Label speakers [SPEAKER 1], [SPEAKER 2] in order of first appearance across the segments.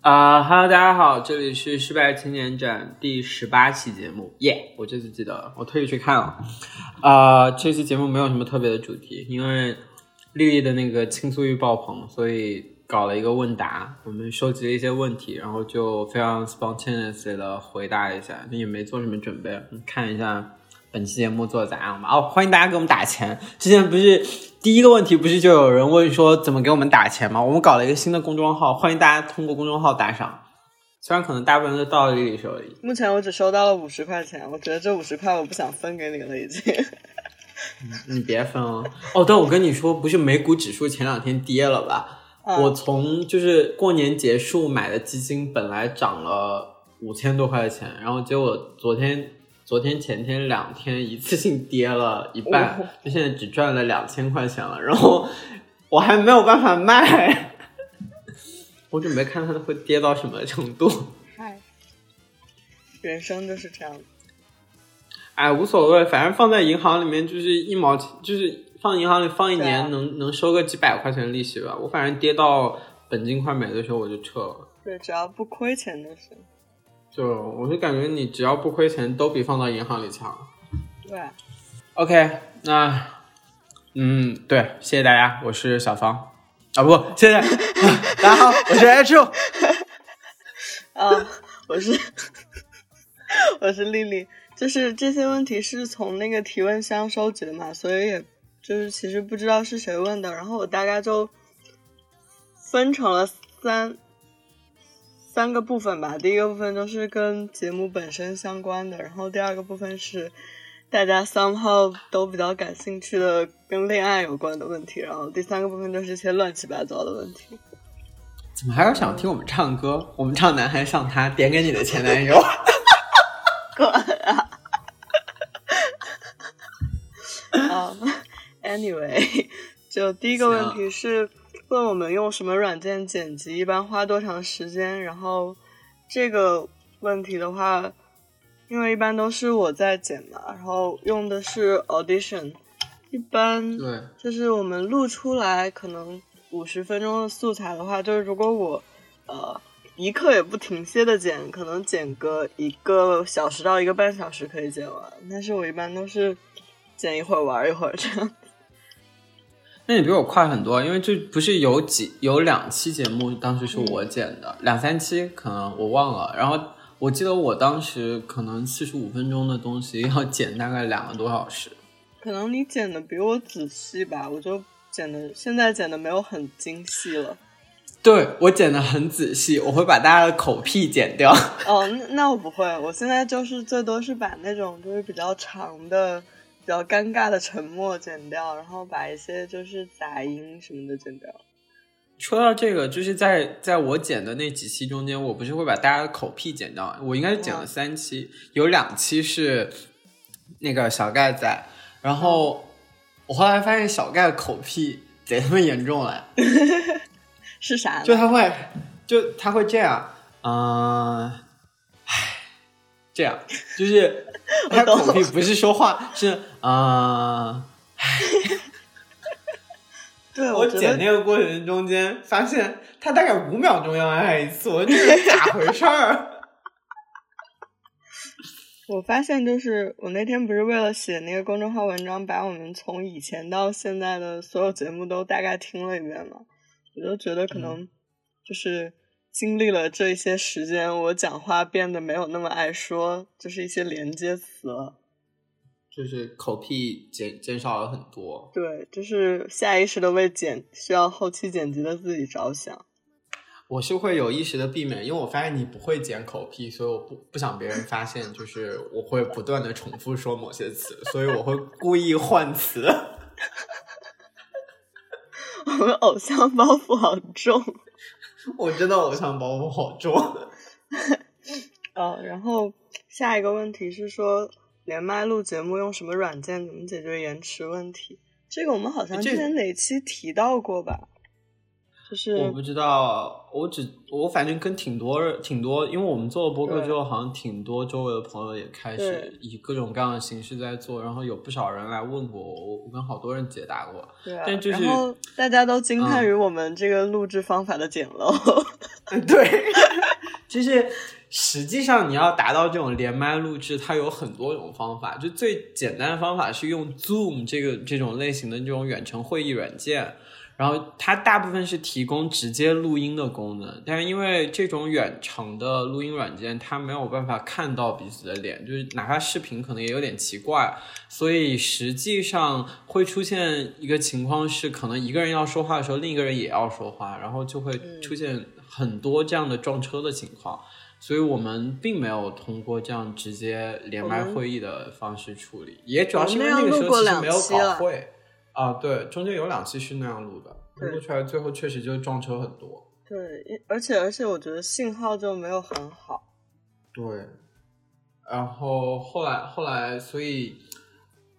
[SPEAKER 1] 啊哈喽，大家好，这里是失败青年展第十八期节目，耶！我这次记得了，我特意去看了。啊，这期节目没有什么特别的主题，因为丽丽的那个倾诉欲爆棚，所以搞了一个问答，我们收集了一些问题，然后就非常 spontaneously 的回答一下，也没做什么准备，看一下本期节目做的咋样嘛。哦，欢迎大家给我们打钱，之前不是。第一个问题不是就有人问说怎么给我们打钱吗？我们搞了一个新的公众号，欢迎大家通过公众号打赏。虽然可能大部分都到了丽丽手里，
[SPEAKER 2] 目前我只收到了五十块钱，我觉得这五十块我不想分给你了，已经。
[SPEAKER 1] 你别分了哦！但我跟你说，不是美股指数前两天跌了吧？我从就是过年结束买的基金，本来涨了五千多块钱，然后结果昨天。昨天前天两天一次性跌了一半，就现在只赚了两千块钱了。然后我还没有办法卖，我准备看它会跌到什么程度。
[SPEAKER 2] 嗨，人生就是这样。
[SPEAKER 1] 哎，无所谓，反正放在银行里面就是一毛钱，就是放银行里放一年能能收个几百块钱利息吧。我反正跌到本金快没的时候我就撤了。
[SPEAKER 2] 对，只要不亏钱就行。
[SPEAKER 1] 就我就感觉你只要不亏钱，都比放到银行里强。
[SPEAKER 2] 对
[SPEAKER 1] ，OK，那嗯，对，谢谢大家，我是小芳啊，不，谢谢 大家好，我是 H。
[SPEAKER 2] 啊，我是 我是丽丽，就是这些问题是从那个提问箱收集的嘛，所以也就是其实不知道是谁问的，然后我大概就分成了三。三个部分吧，第一个部分都是跟节目本身相关的，然后第二个部分是大家 somehow 都比较感兴趣的跟恋爱有关的问题，然后第三个部分就是一些乱七八糟的问题。
[SPEAKER 1] 怎么还是想听我们唱歌？我们唱《男孩像他》，点给你的前男友。
[SPEAKER 2] 滚啊！啊，Anyway，就第一个问题是。问我们用什么软件剪辑，一般花多长时间？然后这个问题的话，因为一般都是我在剪嘛，然后用的是 Audition，一般
[SPEAKER 1] 对，
[SPEAKER 2] 就是我们录出来可能五十分钟的素材的话，就是如果我呃一刻也不停歇的剪，可能剪个一个小时到一个半小时可以剪完，但是我一般都是剪一会儿玩一会儿这样。
[SPEAKER 1] 那你比我快很多，因为这不是有几有两期节目，当时是我剪的，两三期可能我忘了。然后我记得我当时可能四十五分钟的东西 要剪大概两个多小时。
[SPEAKER 2] 可能你剪的比我仔细吧，我就剪的现在剪的没有很精细了。
[SPEAKER 1] 对我剪的很仔细，我会把大家的口癖剪掉。
[SPEAKER 2] 哦，那那我不会，我现在就是最多是把那种就是比较长的。比较尴尬的沉默剪掉，然后把一些就是杂音什么的剪掉。
[SPEAKER 1] 说到这个，就是在在我剪的那几期中间，我不是会把大家的口癖剪掉。我应该是剪了三期，有两期是那个小盖在，然后我后来发现小盖的口癖贼他妈严重了。
[SPEAKER 2] 是啥？
[SPEAKER 1] 就他会，就他会这样，嗯，唉，这样，就是。他口癖不是说话，是啊，
[SPEAKER 2] 对
[SPEAKER 1] 我剪那个过程中间，发现他大概五秒钟要爱一次，我这是咋回事儿？
[SPEAKER 2] 我发现就是我那天不是为了写那个公众号文章，把我们从以前到现在的所有节目都大概听了一遍嘛，我就觉得可能就是。经历了这一些时间，我讲话变得没有那么爱说，就是一些连接词了，
[SPEAKER 1] 就是口癖减减少了很多。
[SPEAKER 2] 对，就是下意识的为剪需要后期剪辑的自己着想。
[SPEAKER 1] 我是会有意识的避免，因为我发现你不会剪口癖，所以我不不想别人发现，就是我会不断的重复说某些词，所以我会故意换词。
[SPEAKER 2] 我们偶像包袱好重。
[SPEAKER 1] 我知道偶像包袱好重。
[SPEAKER 2] 呃，然后下一个问题是说，连麦录节目用什么软件？怎么解决延迟问题？这个我们好像之前哪期提到过吧？就是
[SPEAKER 1] 我不知道，我只我反正跟挺多人挺多，因为我们做了播客之后，好像挺多周围的朋友也开始以各种各样的形式在做，然后有不少人来问过我，我我跟好多人解答过。
[SPEAKER 2] 对啊，
[SPEAKER 1] 但就是
[SPEAKER 2] 大家都惊叹
[SPEAKER 1] 嗯
[SPEAKER 2] 于我们这个录制方法的简陋。
[SPEAKER 1] 对，就是实际上你要达到这种连麦录制，它有很多种方法。就最简单的方法是用 Zoom 这个这种类型的这种远程会议软件，然后它大部分是提供直接录音的功能，但是因为这种远程的录音软件，它没有办法看到彼此的脸，就是哪怕视频可能也有点奇怪，所以实际上会出现一个情况是，可能一个人要说话的时候，另一个人也要说话，然后就会出现很多这样的撞车的情况。所以我们并没有通过这样直接连麦会议的方式处理，也主要是因为那个时候其实没有搞会啊，对，中间有两期是那样录的，录出来最后确实就撞车很多。
[SPEAKER 2] 对，而且而且我觉得信号就没有很好。
[SPEAKER 1] 对，然后后来后来，所以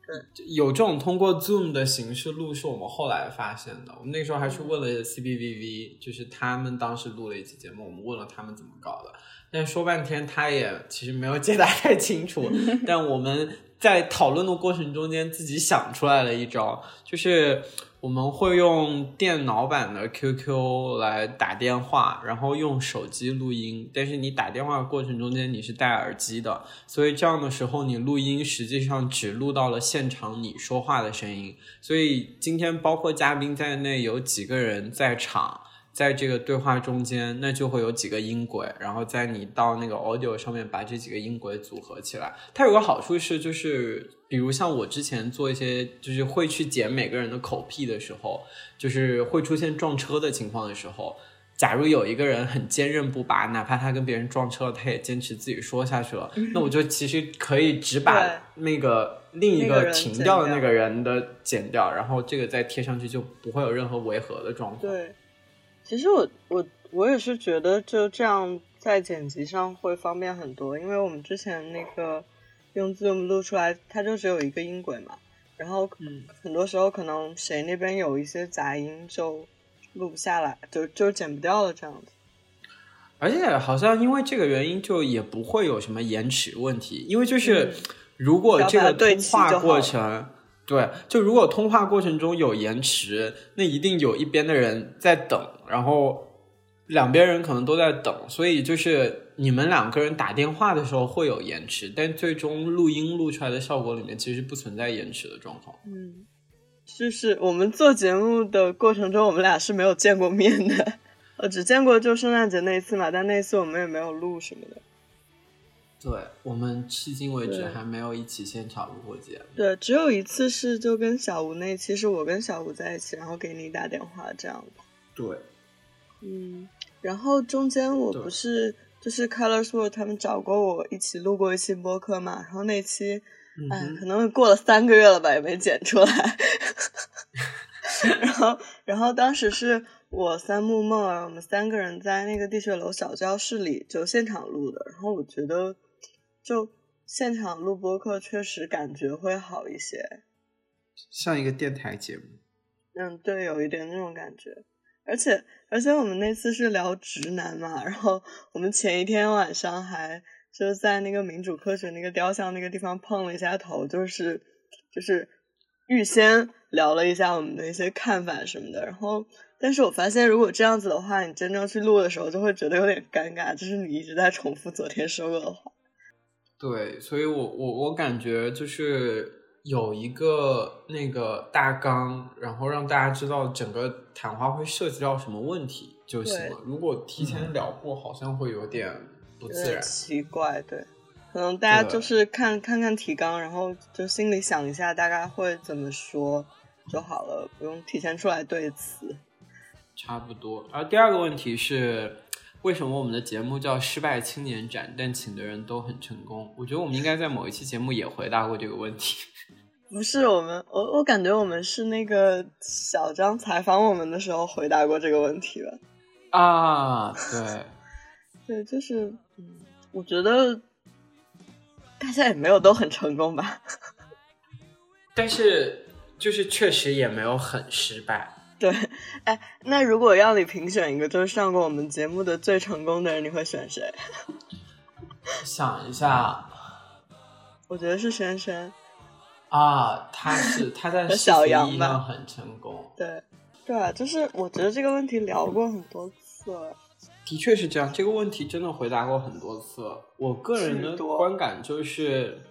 [SPEAKER 2] 对
[SPEAKER 1] 有这种通过 Zoom 的形式录，是我们后来发现的。我们那时候还去问了 CBVV，就是他们当时录了一期节目，我们问了他们怎么搞的，但说半天他也其实没有解答太清楚。但我们在讨论的过程中间，自己想出来了一招，就是。我们会用电脑版的 QQ 来打电话，然后用手机录音。但是你打电话过程中间你是戴耳机的，所以这样的时候你录音实际上只录到了现场你说话的声音。所以今天包括嘉宾在内有几个人在场，在这个对话中间，那就会有几个音轨，然后在你到那个 audio 上面把这几个音轨组合起来。它有个好处是就是。比如像我之前做一些，就是会去剪每个人的口癖的时候，就是会出现撞车的情况的时候，假如有一个人很坚韧不拔，哪怕他跟别人撞车了，他也坚持自己说下去了，那我就其实可以只把那个另一个停掉的那个人的剪掉，然后这个再贴上去，就不会有任何违和的状况。
[SPEAKER 2] 对，其实我我我也是觉得就这样在剪辑上会方便很多，因为我们之前那个。用 Zoom 录出来，它就只有一个音轨嘛，然后很多时候可能谁那边有一些杂音就录不下来，就就剪不掉了这样子。
[SPEAKER 1] 而且好像因为这个原因，就也不会有什么延迟问题，因为就是如果这个通话过程，对，就如果通话过程中有延迟，那一定有一边的人在等，然后两边人可能都在等，所以就是。你们两个人打电话的时候会有延迟，但最终录音录出来的效果里面其实不存在延迟的状况。
[SPEAKER 2] 嗯，就是我们做节目的过程中，我们俩是没有见过面的，我只见过就圣诞节那一次嘛，但那一次我们也没有录什么的。
[SPEAKER 1] 对，我们迄今为止还没有一起现场录过节目。
[SPEAKER 2] 对，只有一次是就跟小吴那期是我跟小吴在一起，然后给你打电话这样子。
[SPEAKER 1] 对，
[SPEAKER 2] 嗯，然后中间我不是。就是 Colors 他们找过我一起录过一期播客嘛，然后那期，哎、
[SPEAKER 1] 嗯，
[SPEAKER 2] 可能过了三个月了吧，也没剪出来。然后，然后当时是我三木梦儿，我们三个人在那个地铁楼小教室里就现场录的。然后我觉得，就现场录播客确实感觉会好一些，
[SPEAKER 1] 像一个电台节目。
[SPEAKER 2] 嗯，对，有一点那种感觉。而且而且我们那次是聊直男嘛，然后我们前一天晚上还就在那个民主科学那个雕像那个地方碰了一下头，就是就是预先聊了一下我们的一些看法什么的。然后，但是我发现如果这样子的话，你真正去录的时候就会觉得有点尴尬，就是你一直在重复昨天说过的话。
[SPEAKER 1] 对，所以我我我感觉就是。有一个那个大纲，然后让大家知道整个谈话会涉及到什么问题就行了。如果提前聊过，好像会有点不自然，
[SPEAKER 2] 奇怪。对，可能大家就是看看看提纲，然后就心里想一下大概会怎么说就好了，不用提前出来对词。
[SPEAKER 1] 差不多。然后第二个问题是。为什么我们的节目叫失败青年展，但请的人都很成功？我觉得我们应该在某一期节目也回答过这个问题。
[SPEAKER 2] 不是我们，我我感觉我们是那个小张采访我们的时候回答过这个问题了。
[SPEAKER 1] 啊，对，
[SPEAKER 2] 对，就是，嗯，我觉得大家也没有都很成功吧。
[SPEAKER 1] 但是，就是确实也没有很失败。
[SPEAKER 2] 对，哎，那如果要你评选一个就是上过我们节目的最成功的人，你会选谁？
[SPEAKER 1] 想一下，
[SPEAKER 2] 我觉得是轩轩。
[SPEAKER 1] 啊，他是他在
[SPEAKER 2] 小杨
[SPEAKER 1] 吧很成功。
[SPEAKER 2] 对，对啊，就是我觉得这个问题聊过很多次了。
[SPEAKER 1] 的确是这样，这个问题真的回答过很多次。我个人的观感就是，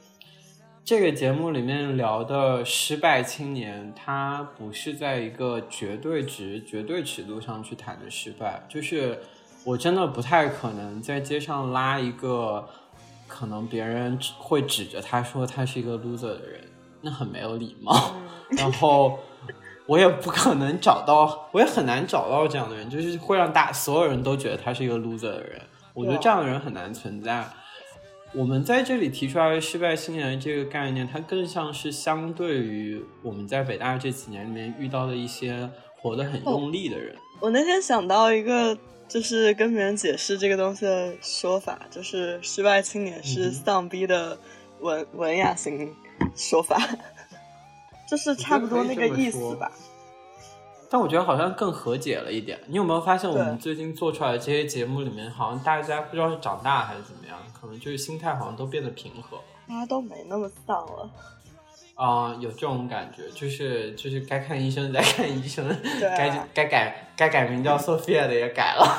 [SPEAKER 1] 这个节目里面聊的失败青年，他不是在一个绝对值、绝对尺度上去谈的失败。就是我真的不太可能在街上拉一个可能别人会指着他说他是一个 loser 的人。那很没有礼貌，然后我也不可能找到，我也很难找到这样的人，就是会让大所有人都觉得他是一个 loser 的人。我觉得这样的人很难存在。我们在这里提出来的失败青年这个概念，它更像是相对于我们在北大这几年里面遇到的一些活得很用力的人。
[SPEAKER 2] 我那天想到一个，就是跟别人解释这个东西的说法，就是失败青年是丧逼的文文雅型。说法 就是差不多那个意思吧，
[SPEAKER 1] 但我觉得好像更和解了一点。你有没有发现，我们最近做出来的这些节目里面，好像大家不知道是长大还是怎么样，可能就是心态好像都变得平和，
[SPEAKER 2] 大家都没那么丧了。
[SPEAKER 1] 啊，有这种感觉，就是就是该看医生再看医生，该该改该改名叫 Sophia 的也改了，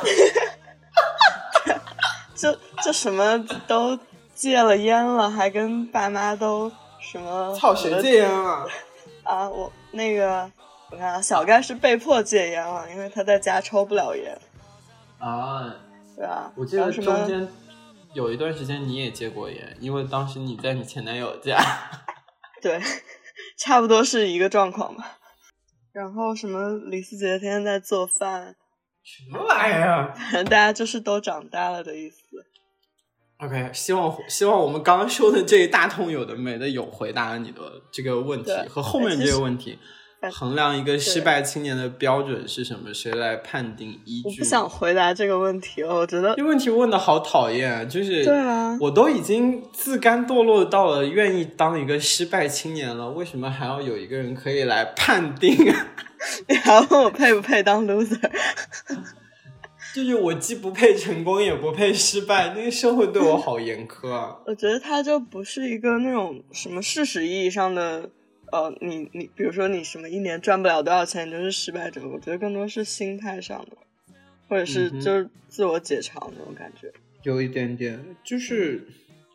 [SPEAKER 2] 就就什么都戒了烟了，还跟爸妈都。什么？
[SPEAKER 1] 操，谁戒烟了？
[SPEAKER 2] 啊，我那个，我看小盖是被迫戒烟了，因为他在家抽不了烟。
[SPEAKER 1] 啊，
[SPEAKER 2] 对啊。
[SPEAKER 1] 我记得中间有一段时间你也戒过烟，因为当时你在你前男友家。
[SPEAKER 2] 对，差不多是一个状况吧。然后什么？李思杰天天在做饭。
[SPEAKER 1] 什么玩意儿？
[SPEAKER 2] 反正大家就是都长大了的意思。
[SPEAKER 1] OK，希望希望我们刚刚说的这一大通有的没的有回答了你的这个问题和后面这个问题。衡量一个失败青年的标准是什么？谁来判定依据？
[SPEAKER 2] 我不想回答这个问题了，我觉得
[SPEAKER 1] 这问题问的好讨厌啊。就是
[SPEAKER 2] 对啊，
[SPEAKER 1] 我都已经自甘堕落到了愿意当一个失败青年了，为什么还要有一个人可以来判定？
[SPEAKER 2] 你还问我配不配当 loser？
[SPEAKER 1] 就是我既不配成功，也不配失败。那个社会对我好严苛啊！
[SPEAKER 2] 我觉得他就不是一个那种什么事实意义上的，呃，你你比如说你什么一年赚不了多少钱，你就是失败者。我觉得更多是心态上的，或者是就是自我解嘲那种感觉。
[SPEAKER 1] 有一点点，就是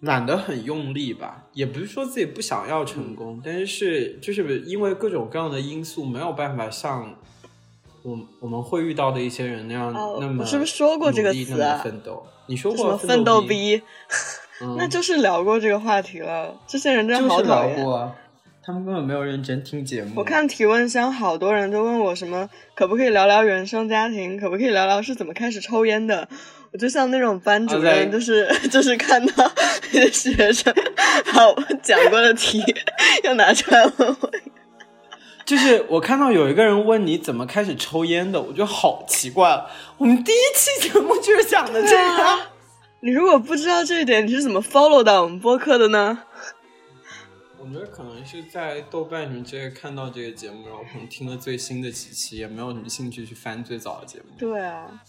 [SPEAKER 1] 懒得很用力吧，也不是说自己不想要成功，但是就是因为各种各样的因素，没有办法像。我我们会遇到的一些人那样那么
[SPEAKER 2] 是不是说过这个词
[SPEAKER 1] 啊？奋斗，你说过
[SPEAKER 2] 奋斗逼，那就是聊过这个话题了。这些人真的好讨厌，
[SPEAKER 1] 他们根本没有认真听节目。
[SPEAKER 2] 我看提问箱好多人都问我什么，可不可以聊聊原生家庭？可不可以聊聊是怎么开始抽烟的？我就像那种班主任，就是 就是看到学生把我讲过的题又拿出来问我。
[SPEAKER 1] 就是我看到有一个人问你怎么开始抽烟的，我觉得好奇怪。我们第一期节目就是讲的这个。
[SPEAKER 2] 你如果不知道这一点，你是怎么 follow 到我们播客的呢？
[SPEAKER 1] 我觉得可能是在豆瓣上直接看到这个节目，然后可能听了最新的几期，也没有什么兴趣去翻最早的节目。
[SPEAKER 2] 对啊，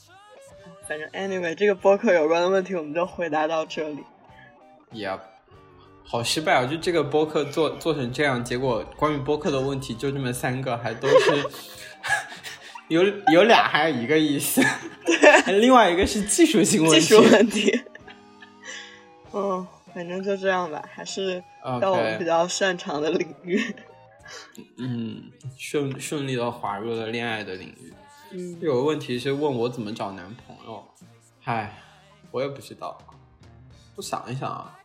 [SPEAKER 2] 反正 anyway，这个播客有关的问题我们就回答到这里。
[SPEAKER 1] Yep。好失败啊！就这个播客做做成这样，结果关于播客的问题就这么三个，还都是 有有俩还有一个意思，
[SPEAKER 2] 对，
[SPEAKER 1] 另外一个是技术性问
[SPEAKER 2] 题。技术问题。嗯，反正就这样吧，还是到我们比较擅长的领域。
[SPEAKER 1] 嗯，顺顺利的滑入了恋爱的领域。
[SPEAKER 2] 嗯，
[SPEAKER 1] 有个问题是问我怎么找男朋友，唉，我也不知道，我想一想啊。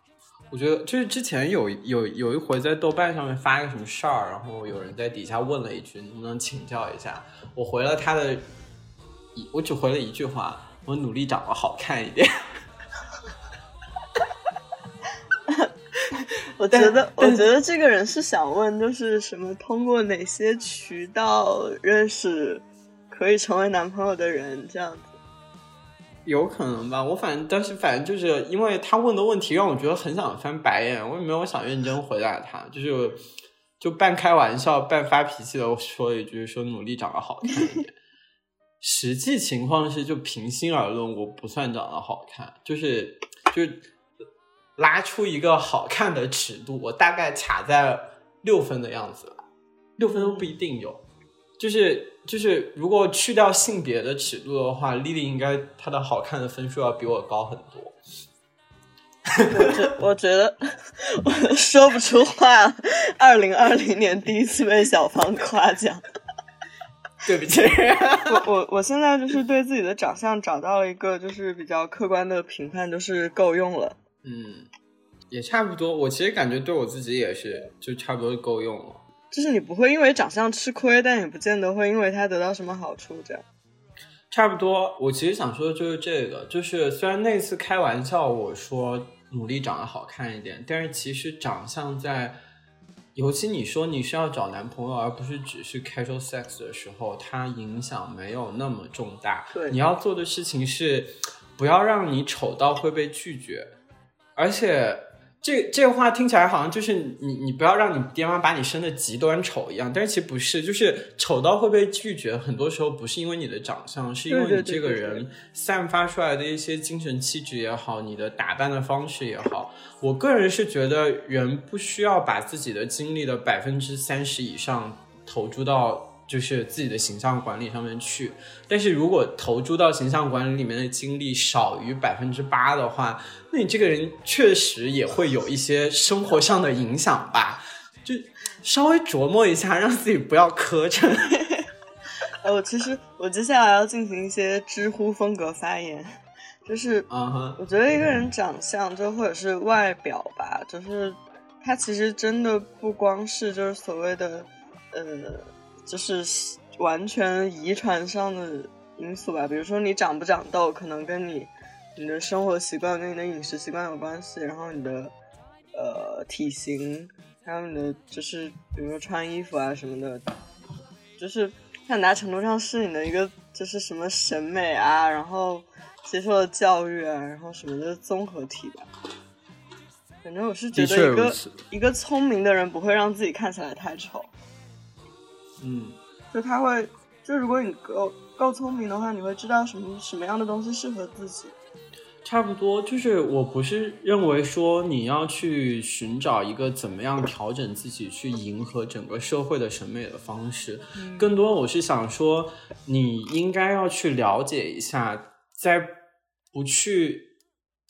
[SPEAKER 1] 我觉得就是之前有有有一回在豆瓣上面发一个什么事儿，然后有人在底下问了一句，能不能请教一下？我回了他的，我只回了一句话，我努力长得好看一点。
[SPEAKER 2] 我觉得，我觉得这个人是想问，就是什么通过哪些渠道认识可以成为男朋友的人这样子。
[SPEAKER 1] 有可能吧，我反正但是反正就是因为他问的问题让我觉得很想翻白眼，我也没有想认真回答他，就是就半开玩笑半发脾气的说了一句，说努力长得好看一点。实际情况是，就平心而论，我不算长得好看，就是就是拉出一个好看的尺度，我大概卡在六分的样子吧，六分都不一定有。就是就是，如果去掉性别的尺度的话，丽丽应该她的好看的分数要比我高很多。
[SPEAKER 2] 我觉我觉得我说不出话。二零二零年第一次被小芳夸奖。
[SPEAKER 1] 对不起，
[SPEAKER 2] 我我我现在就是对自己的长相找到了一个就是比较客观的评判，就是够用了。
[SPEAKER 1] 嗯，也差不多。我其实感觉对我自己也是，就差不多够用了。
[SPEAKER 2] 就是你不会因为长相吃亏，但也不见得会因为他得到什么好处。这样，
[SPEAKER 1] 差不多。我其实想说的就是这个，就是虽然那次开玩笑我说努力长得好看一点，但是其实长相在。尤其你说你是要找男朋友，而不是只是 casual sex 的时候，它影响没有那么重大。
[SPEAKER 2] 对，
[SPEAKER 1] 你要做的事情是，不要让你丑到会被拒绝，而且。这这话听起来好像就是你你不要让你爹妈把你生的极端丑一样，但是其实不是，就是丑到会被拒绝，很多时候不是因为你的长相，是因为你这个人散发出来的一些精神气质也好，你的打扮的方式也好。我个人是觉得人不需要把自己的精力的百分之三十以上投注到。就是自己的形象管理上面去，但是如果投注到形象管理里面的精力少于百分之八的话，那你这个人确实也会有一些生活上的影响吧？就稍微琢磨一下，让自己不要磕碜。
[SPEAKER 2] 哎，我其实我接下来要进行一些知乎风格发言，就是我觉得一个人长相就或者是外表吧，就是他其实真的不光是就是所谓的呃。就是完全遗传上的因素吧，比如说你长不长痘，可能跟你你的生活习惯跟你的饮食习惯有关系，然后你的呃体型，还有你的就是比如说穿衣服啊什么的，就是很大程度上是你的一个就是什么审美啊，然后接受的教育啊，然后什么的综合体吧。反正我是觉得一个一个聪明的人不会让自己看起来太丑。
[SPEAKER 1] 嗯，
[SPEAKER 2] 就他会，就如果你够够聪明的话，你会知道什么什么样的东西适合自己。
[SPEAKER 1] 差不多，就是我不是认为说你要去寻找一个怎么样调整自己去迎合整个社会的审美的方式，更多我是想说，你应该要去了解一下，在不去。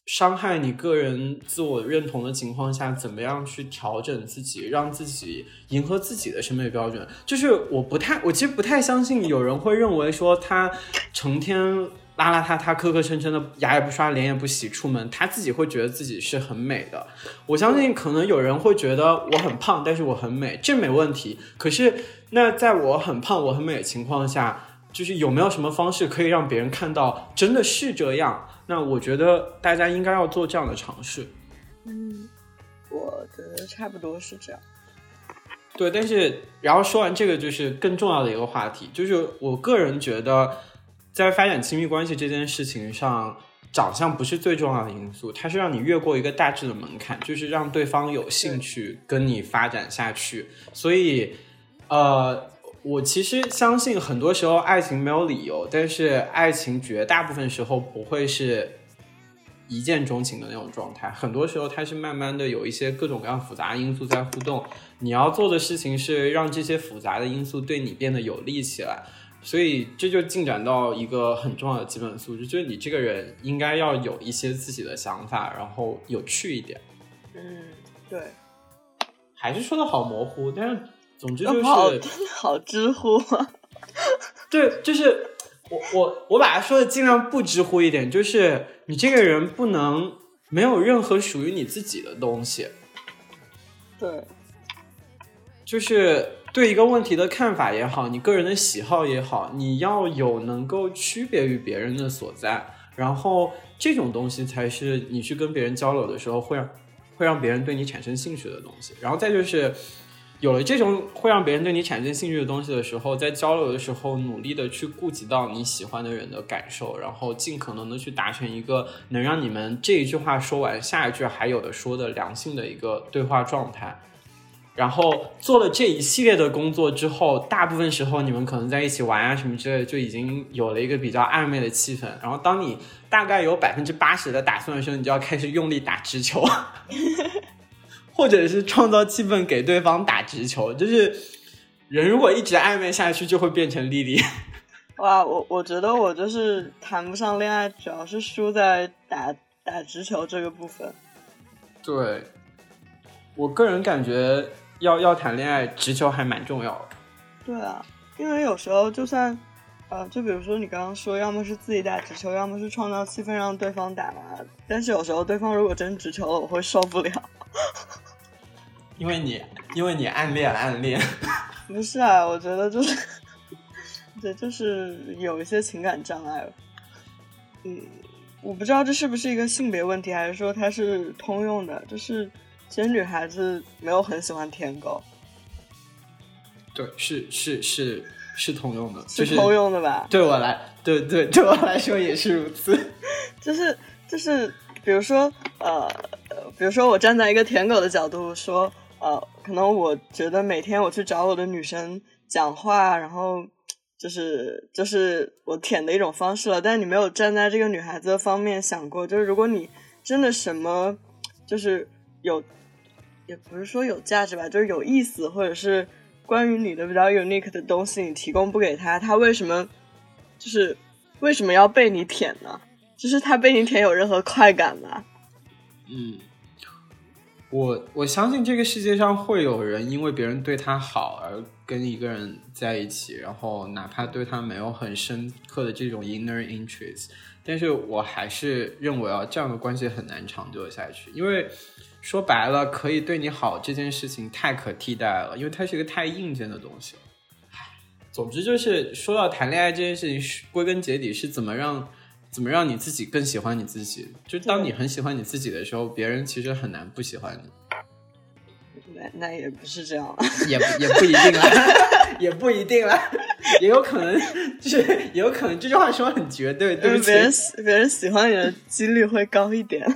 [SPEAKER 1] 伤害你个人自我认同的情况下，怎么样去调整自己，让自己迎合自己的审美标准？就是我不太，我其实不太相信有人会认为说他成天邋邋遢遢、磕磕碜碜的，牙也不刷、脸也不洗出门，他自己会觉得自己是很美的。我相信可能有人会觉得我很胖，但是我很美，这没问题。可是那在我很胖、我很美的情况下，就是有没有什么方式可以让别人看到真的是这样？那我觉得大家应该要做这样的尝试。
[SPEAKER 2] 嗯，我觉得差不多是这样。
[SPEAKER 1] 对，但是然后说完这个，就是更重要的一个话题，就是我个人觉得，在发展亲密关系这件事情上，长相不是最重要的因素，它是让你越过一个大致的门槛，就是让对方有兴趣跟你发展下去。所以，呃。我其实相信，很多时候爱情没有理由，但是爱情绝大部分时候不会是一见钟情的那种状态。很多时候，它是慢慢的有一些各种各样复杂因素在互动。你要做的事情是让这些复杂的因素对你变得有利起来。所以这就进展到一个很重要的基本素质，就是你这个人应该要有一些自己的想法，然后有趣一点。
[SPEAKER 2] 嗯，对。
[SPEAKER 1] 还是说的好模糊，但是。总之就是
[SPEAKER 2] 好知乎啊，
[SPEAKER 1] 对，就是我我我把它说的尽量不知乎一点，就是你这个人不能没有任何属于你自己的东西，
[SPEAKER 2] 对，
[SPEAKER 1] 就是对一个问题的看法也好，你个人的喜好也好，你要有能够区别于别人的所在，然后这种东西才是你去跟别人交流的时候会让会让别人对你产生兴趣的东西，然后再就是。有了这种会让别人对你产生兴趣的东西的时候，在交流的时候，努力的去顾及到你喜欢的人的感受，然后尽可能的去达成一个能让你们这一句话说完，下一句还有的说的良性的一个对话状态。然后做了这一系列的工作之后，大部分时候你们可能在一起玩啊什么之类的，就已经有了一个比较暧昧的气氛。然后当你大概有百分之八十的打算的时候，你就要开始用力打直球，或者是创造气氛给对方打直球。就是人如果一直暧昧下去，就会变成丽丽。
[SPEAKER 2] 哇，我我觉得我就是谈不上恋爱，主要是输在打打直球这个部分。
[SPEAKER 1] 对，我个人感觉。要要谈恋爱，直球还蛮重要的。
[SPEAKER 2] 对啊，因为有时候就算，呃，就比如说你刚刚说，要么是自己打直球，要么是创造气氛让对方打嘛。但是有时候对方如果真直球了，我会受不了。
[SPEAKER 1] 因为你，因为你暗恋暗恋。
[SPEAKER 2] 不是啊，我觉得就是，对，就是有一些情感障碍。嗯，我不知道这是不是一个性别问题，还是说它是通用的，就是。其实女孩子没有很喜欢舔狗，
[SPEAKER 1] 对，是是是是通用的，
[SPEAKER 2] 是通用的吧？
[SPEAKER 1] 对我来，对对，对我来说也是如此。
[SPEAKER 2] 就 是就是，比如说呃，比如说我站在一个舔狗的角度说，呃，可能我觉得每天我去找我的女生讲话，然后就是就是我舔的一种方式了。但你没有站在这个女孩子的方面想过，就是如果你真的什么就是有。也不是说有价值吧，就是有意思，或者是关于你的比较 unique 的东西，你提供不给他，他为什么就是为什么要被你舔呢？就是他被你舔有任何快感吗？
[SPEAKER 1] 嗯，我我相信这个世界上会有人因为别人对他好而跟一个人在一起，然后哪怕对他没有很深刻的这种 inner interest，但是我还是认为啊，这样的关系很难长久下去，因为。说白了，可以对你好这件事情太可替代了，因为它是一个太硬件的东西。总之就是说到谈恋爱这件事情，归根结底是怎么让怎么让你自己更喜欢你自己。就当你很喜欢你自己的时候，别人其实很难不喜欢你。
[SPEAKER 2] 那那也不是这样，
[SPEAKER 1] 也也不一定了，也不一定了，也有可能就是也有可能这句话说很绝对，对不
[SPEAKER 2] 别人别人喜欢你的几率会高一点。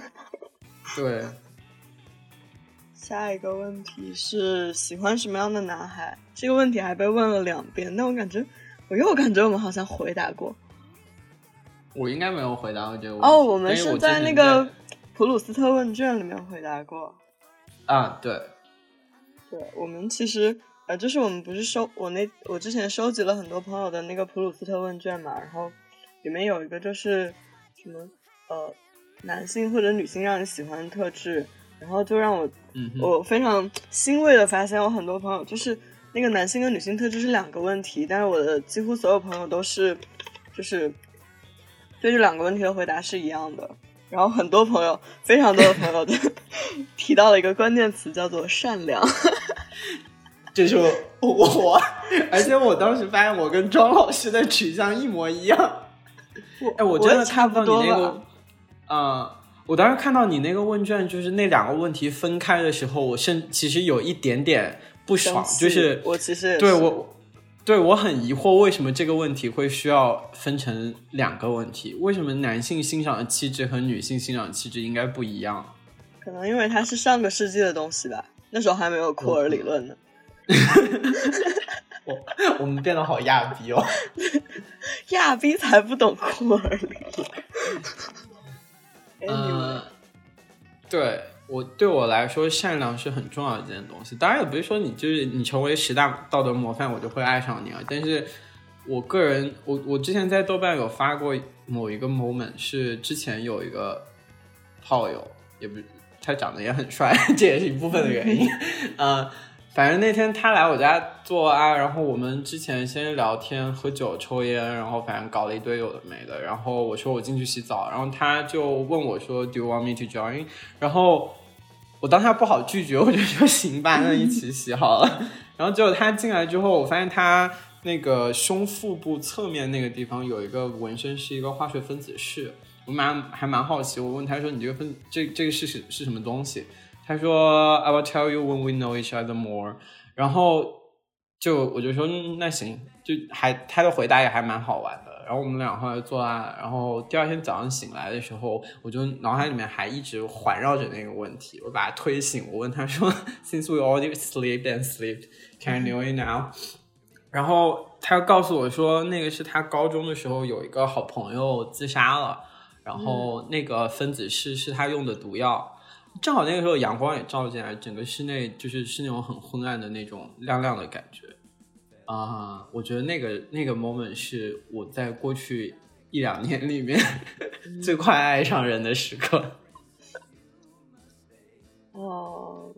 [SPEAKER 1] 对。
[SPEAKER 2] 下一个问题是喜欢什么样的男孩？这个问题还被问了两遍，但我感觉我又感觉我们好像回答过。
[SPEAKER 1] 我应该没有回答过这个问题。哦，
[SPEAKER 2] 我们是在那个普鲁斯特问卷里面回答过。
[SPEAKER 1] 啊，对，
[SPEAKER 2] 对，我们其实呃，就是我们不是收我那我之前收集了很多朋友的那个普鲁斯特问卷嘛，然后里面有一个就是什么呃，男性或者女性让你喜欢的特质。然后就让我，我非常欣慰的发现，我很多朋友就是那个男性跟女性特质是两个问题，但是我的几乎所有朋友都是，就是对这两个问题的回答是一样的。然后很多朋友，非常多的朋友就 提到了一个关键词，叫做善良。
[SPEAKER 1] 这是我，我，而且我当时发现我跟庄老师的取向一模一样。哎，我真的
[SPEAKER 2] 差不多
[SPEAKER 1] 了。嗯。我当时看到你那个问卷，就是那两个问题分开的时候，我甚其实有一点点不爽，就是
[SPEAKER 2] 我其实
[SPEAKER 1] 对我对我很疑惑，为什么这个问题会需要分成两个问题？为什么男性欣赏的气质和女性欣赏气质应该不一样？
[SPEAKER 2] 可能因为它是上个世纪的东西吧，那时候还没有库尔理论呢。
[SPEAKER 1] 我我们变得好亚逼哦，
[SPEAKER 2] 亚逼才不懂库尔理论。
[SPEAKER 1] 嗯，对我对我来说，善良是很重要的一件东西。当然，也不是说你就是你成为十大道德模范，我就会爱上你啊。但是，我个人，我我之前在豆瓣有发过某一个 moment，是之前有一个炮友，也不他长得也很帅，这也是一部分的原因。嗯。反正那天他来我家做啊，然后我们之前先聊天、喝酒、抽烟，然后反正搞了一堆有的没的。然后我说我进去洗澡，然后他就问我说：“Do you want me to join？” 然后我当下不好拒绝，我就说：“行吧，那一起洗好了。”然后结果他进来之后，我发现他那个胸腹部侧面那个地方有一个纹身，是一个化学分子式。我蛮还蛮好奇，我问他说：“你这个分这这个是是是什么东西？”他说：“I will tell you when we know each other more。”然后就我就说嗯那行，就还他的回答也还蛮好玩的。然后我们俩后来做爱，然后第二天早上醒来的时候，我就脑海里面还一直环绕着那个问题，我把他推醒，我问他说：“Since we already sleep and sleep, can I know it now？” 然后他告诉我说，那个是他高中的时候有一个好朋友自杀了，然后那个分子式是他用的毒药。正好那个时候阳光也照进来，整个室内就是是那种很昏暗的那种亮亮的感觉。啊，我觉得那个那个 moment 是我在过去一两年里面 最快爱上人的时刻。
[SPEAKER 2] 哦，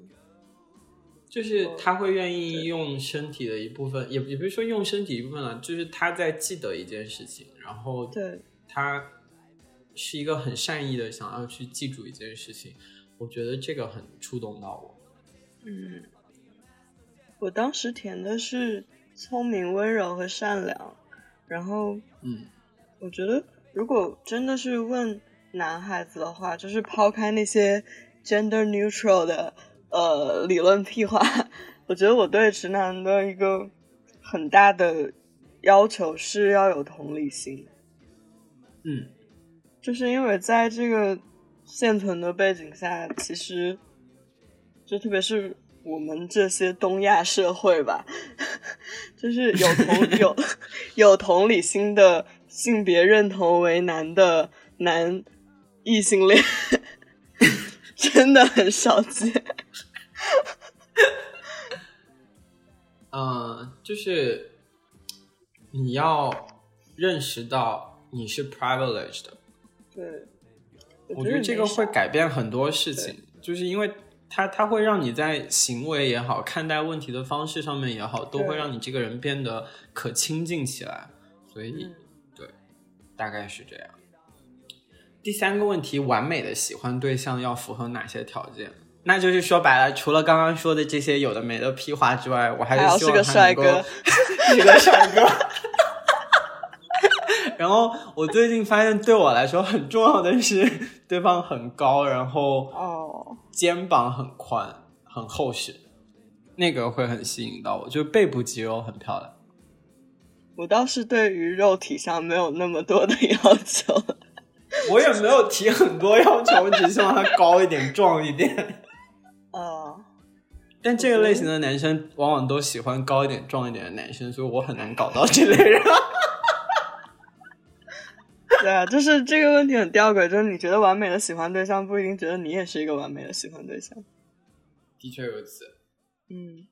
[SPEAKER 1] 就是他会愿意用身体的一部分，也也不是说用身体一部分了，就是他在记得一件事情，然后
[SPEAKER 2] 对。
[SPEAKER 1] 他是一个很善意的想要去记住一件事情，我觉得这个很触动到我。
[SPEAKER 2] 嗯，我当时填的是聪明、温柔和善良，然后
[SPEAKER 1] 嗯，
[SPEAKER 2] 我觉得如果真的是问男孩子的话，就是抛开那些 gender neutral 的呃理论屁话，我觉得我对直男的一个很大的要求是要有同理心。
[SPEAKER 1] 嗯，
[SPEAKER 2] 就是因为在这个现存的背景下，其实就特别是我们这些东亚社会吧，就是有同 有有同理心的性别认同为男的男异性恋，真的很少见。
[SPEAKER 1] 嗯，就是你要认识到你是 privileged 的，
[SPEAKER 2] 对，
[SPEAKER 1] 我觉得这个会改变很多事情，就是因为它它会让你在行为也好，看待问题的方式上面也好，都会让你这个人变得可亲近起来。所以，
[SPEAKER 2] 嗯
[SPEAKER 1] 对，大概是这样。第三个问题，完美的喜欢对象要符合哪些条件？那就是说白了，除了刚刚说的这些有的没的屁话之外，我还是希望他能够
[SPEAKER 2] 帅哥
[SPEAKER 1] 是个帅哥。然后我最近发现，对我来说很重要的是，对方很高，然后
[SPEAKER 2] 哦，
[SPEAKER 1] 肩膀很宽、很厚实，那个会很吸引到我，就背部肌肉很漂亮。
[SPEAKER 2] 我倒是对于肉体上没有那么多的要求。
[SPEAKER 1] 我也没有提很多要求，我只希望他高一点、壮一点。
[SPEAKER 2] 哦，
[SPEAKER 1] 但这个类型的男生往往都喜欢高一点、壮一点的男生，所以我很难搞到这类人。
[SPEAKER 2] 对啊，就是这个问题很吊诡，就是你觉得完美的喜欢对象，不一定觉得你也是一个完美的喜欢对象。
[SPEAKER 1] 的确如此。
[SPEAKER 2] 嗯，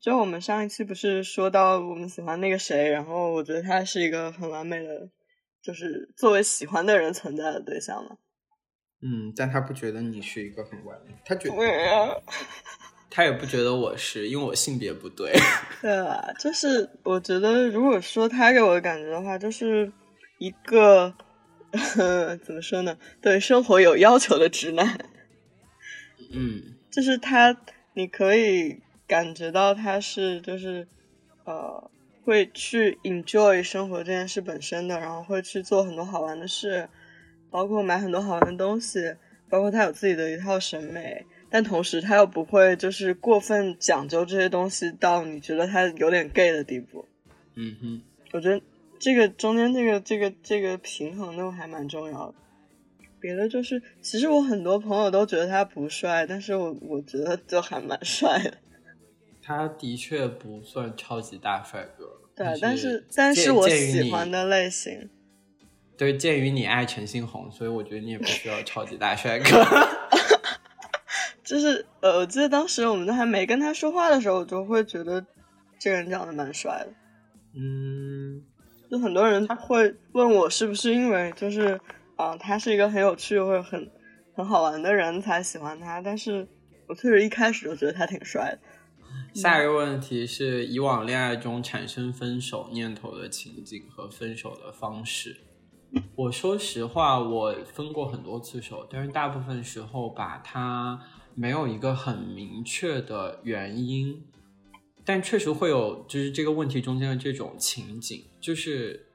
[SPEAKER 2] 就我们上一期不是说到我们喜欢那个谁，然后我觉得他是一个很完美的，就是作为喜欢的人存在的对象嘛。
[SPEAKER 1] 嗯，但他不觉得你是一个很完美，他觉得他也不觉得我是，因为我性别不对。
[SPEAKER 2] 对啊，就是我觉得，如果说他给我的感觉的话，就是一个 怎么说呢，对生活有要求的直男。
[SPEAKER 1] 嗯
[SPEAKER 2] 就是他，你可以感觉到他是就是呃会去 enjoy 生活这件事本身的，然后会去做很多好玩的事，包括买很多好玩的东西，包括他有自己的一套审美，但同时他又不会就是过分讲究这些东西到你觉得他有点 gay 的地步。
[SPEAKER 1] 嗯哼，
[SPEAKER 2] 我觉得这个中间这个这个这个平衡都还蛮重要的。别的就是，其实我很多朋友都觉得他不帅，但是我我觉得就还蛮帅的。
[SPEAKER 1] 他的确不算超级大帅哥。
[SPEAKER 2] 对，但
[SPEAKER 1] 但
[SPEAKER 2] 是但是我喜欢的类型。
[SPEAKER 1] 对，鉴于你爱陈星红，所以我觉得你也不需要超级大帅哥。
[SPEAKER 2] 就是呃，我记得当时我们都还没跟他说话的时候，我就会觉得这个人长得蛮帅的。
[SPEAKER 1] 嗯，
[SPEAKER 2] 就很多人他会问我是不是因为就是啊、他是一个很有趣或者很很好玩的人才喜欢他，但是我确实一开始就觉得他挺帅的。
[SPEAKER 1] 下一个问题是以往恋爱中产生分手念头的情景和分手的方式。我说实话，我分过很多次手，但是大部分时候把，它没有一个很明确的原因，但确实会有就是这个问题中间的这种情景，就是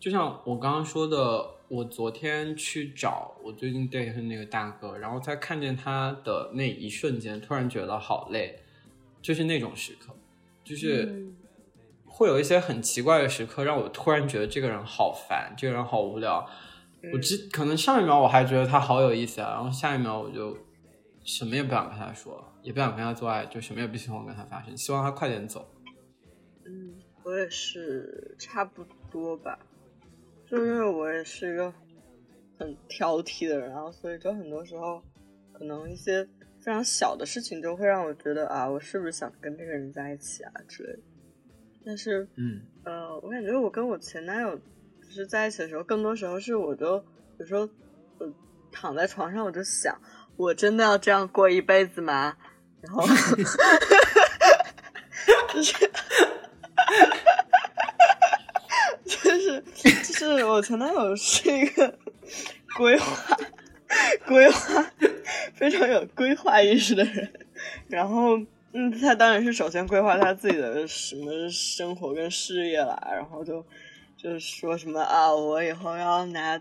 [SPEAKER 1] 就像我刚刚说的，我昨天去找我最近 date 的那个大哥，然后在看见他的那一瞬间，突然觉得好累，就是那种时刻，就是、
[SPEAKER 2] 嗯
[SPEAKER 1] 会有一些很奇怪的时刻，让我突然觉得这个人好烦，这个人好无聊。我之可能上一秒我还觉得他好有意思啊，然后下一秒我就什么也不想跟他说，也不想跟他做爱，就什么也不希望跟他发生，希望他快点走。
[SPEAKER 2] 嗯，我也是差不多吧，就因为我也是一个很挑剔的人，然后所以就很多时候可能一些非常小的事情就会让我觉得啊，我是不是想跟这个人在一起啊之类的。但是，
[SPEAKER 1] 嗯，
[SPEAKER 2] 呃，我感觉我跟我前男友就是在一起的时候，更多时候是我就有时候我躺在床上，我就想，我真的要这样过一辈子吗？然后，就是，就是就是我前男友是一个规划规划非常有规划意识的人，然后。嗯，他当然是首先规划他自己的什么生活跟事业啦，然后就就是说什么啊，我以后要拿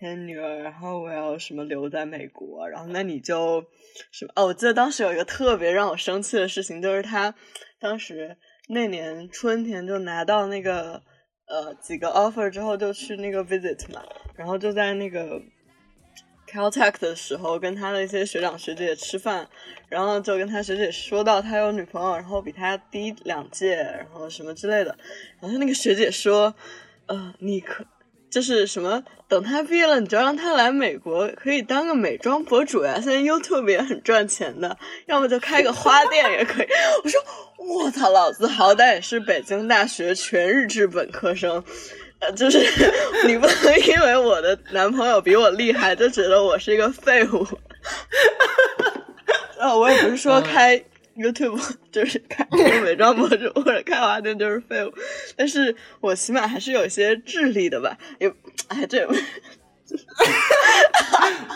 [SPEAKER 2] tenure，然后我要什么留在美国，然后那你就什么哦，我记得当时有一个特别让我生气的事情，就是他当时那年春天就拿到那个呃几个 offer 之后，就去那个 visit 嘛，然后就在那个。Caltech 的时候，跟他的一些学长学姐吃饭，然后就跟他学姐说到他有女朋友，然后比他低两届，然后什么之类的。然后那个学姐说：“呃，你可就是什么，等他毕业了，你就让他来美国，可以当个美妆博主呀。现在 YouTube 也很赚钱的，要么就开个花店也可以。”我说：“我操，老子好歹也是北京大学全日制本科生。”呃，就是 你不能因为我的男朋友比我厉害，就觉得我是一个废物。呃，我也不是说开 YouTube 就是开美妆博主或者开花店就是废物，但是我起码还是有一些智力的吧。也，哎，这，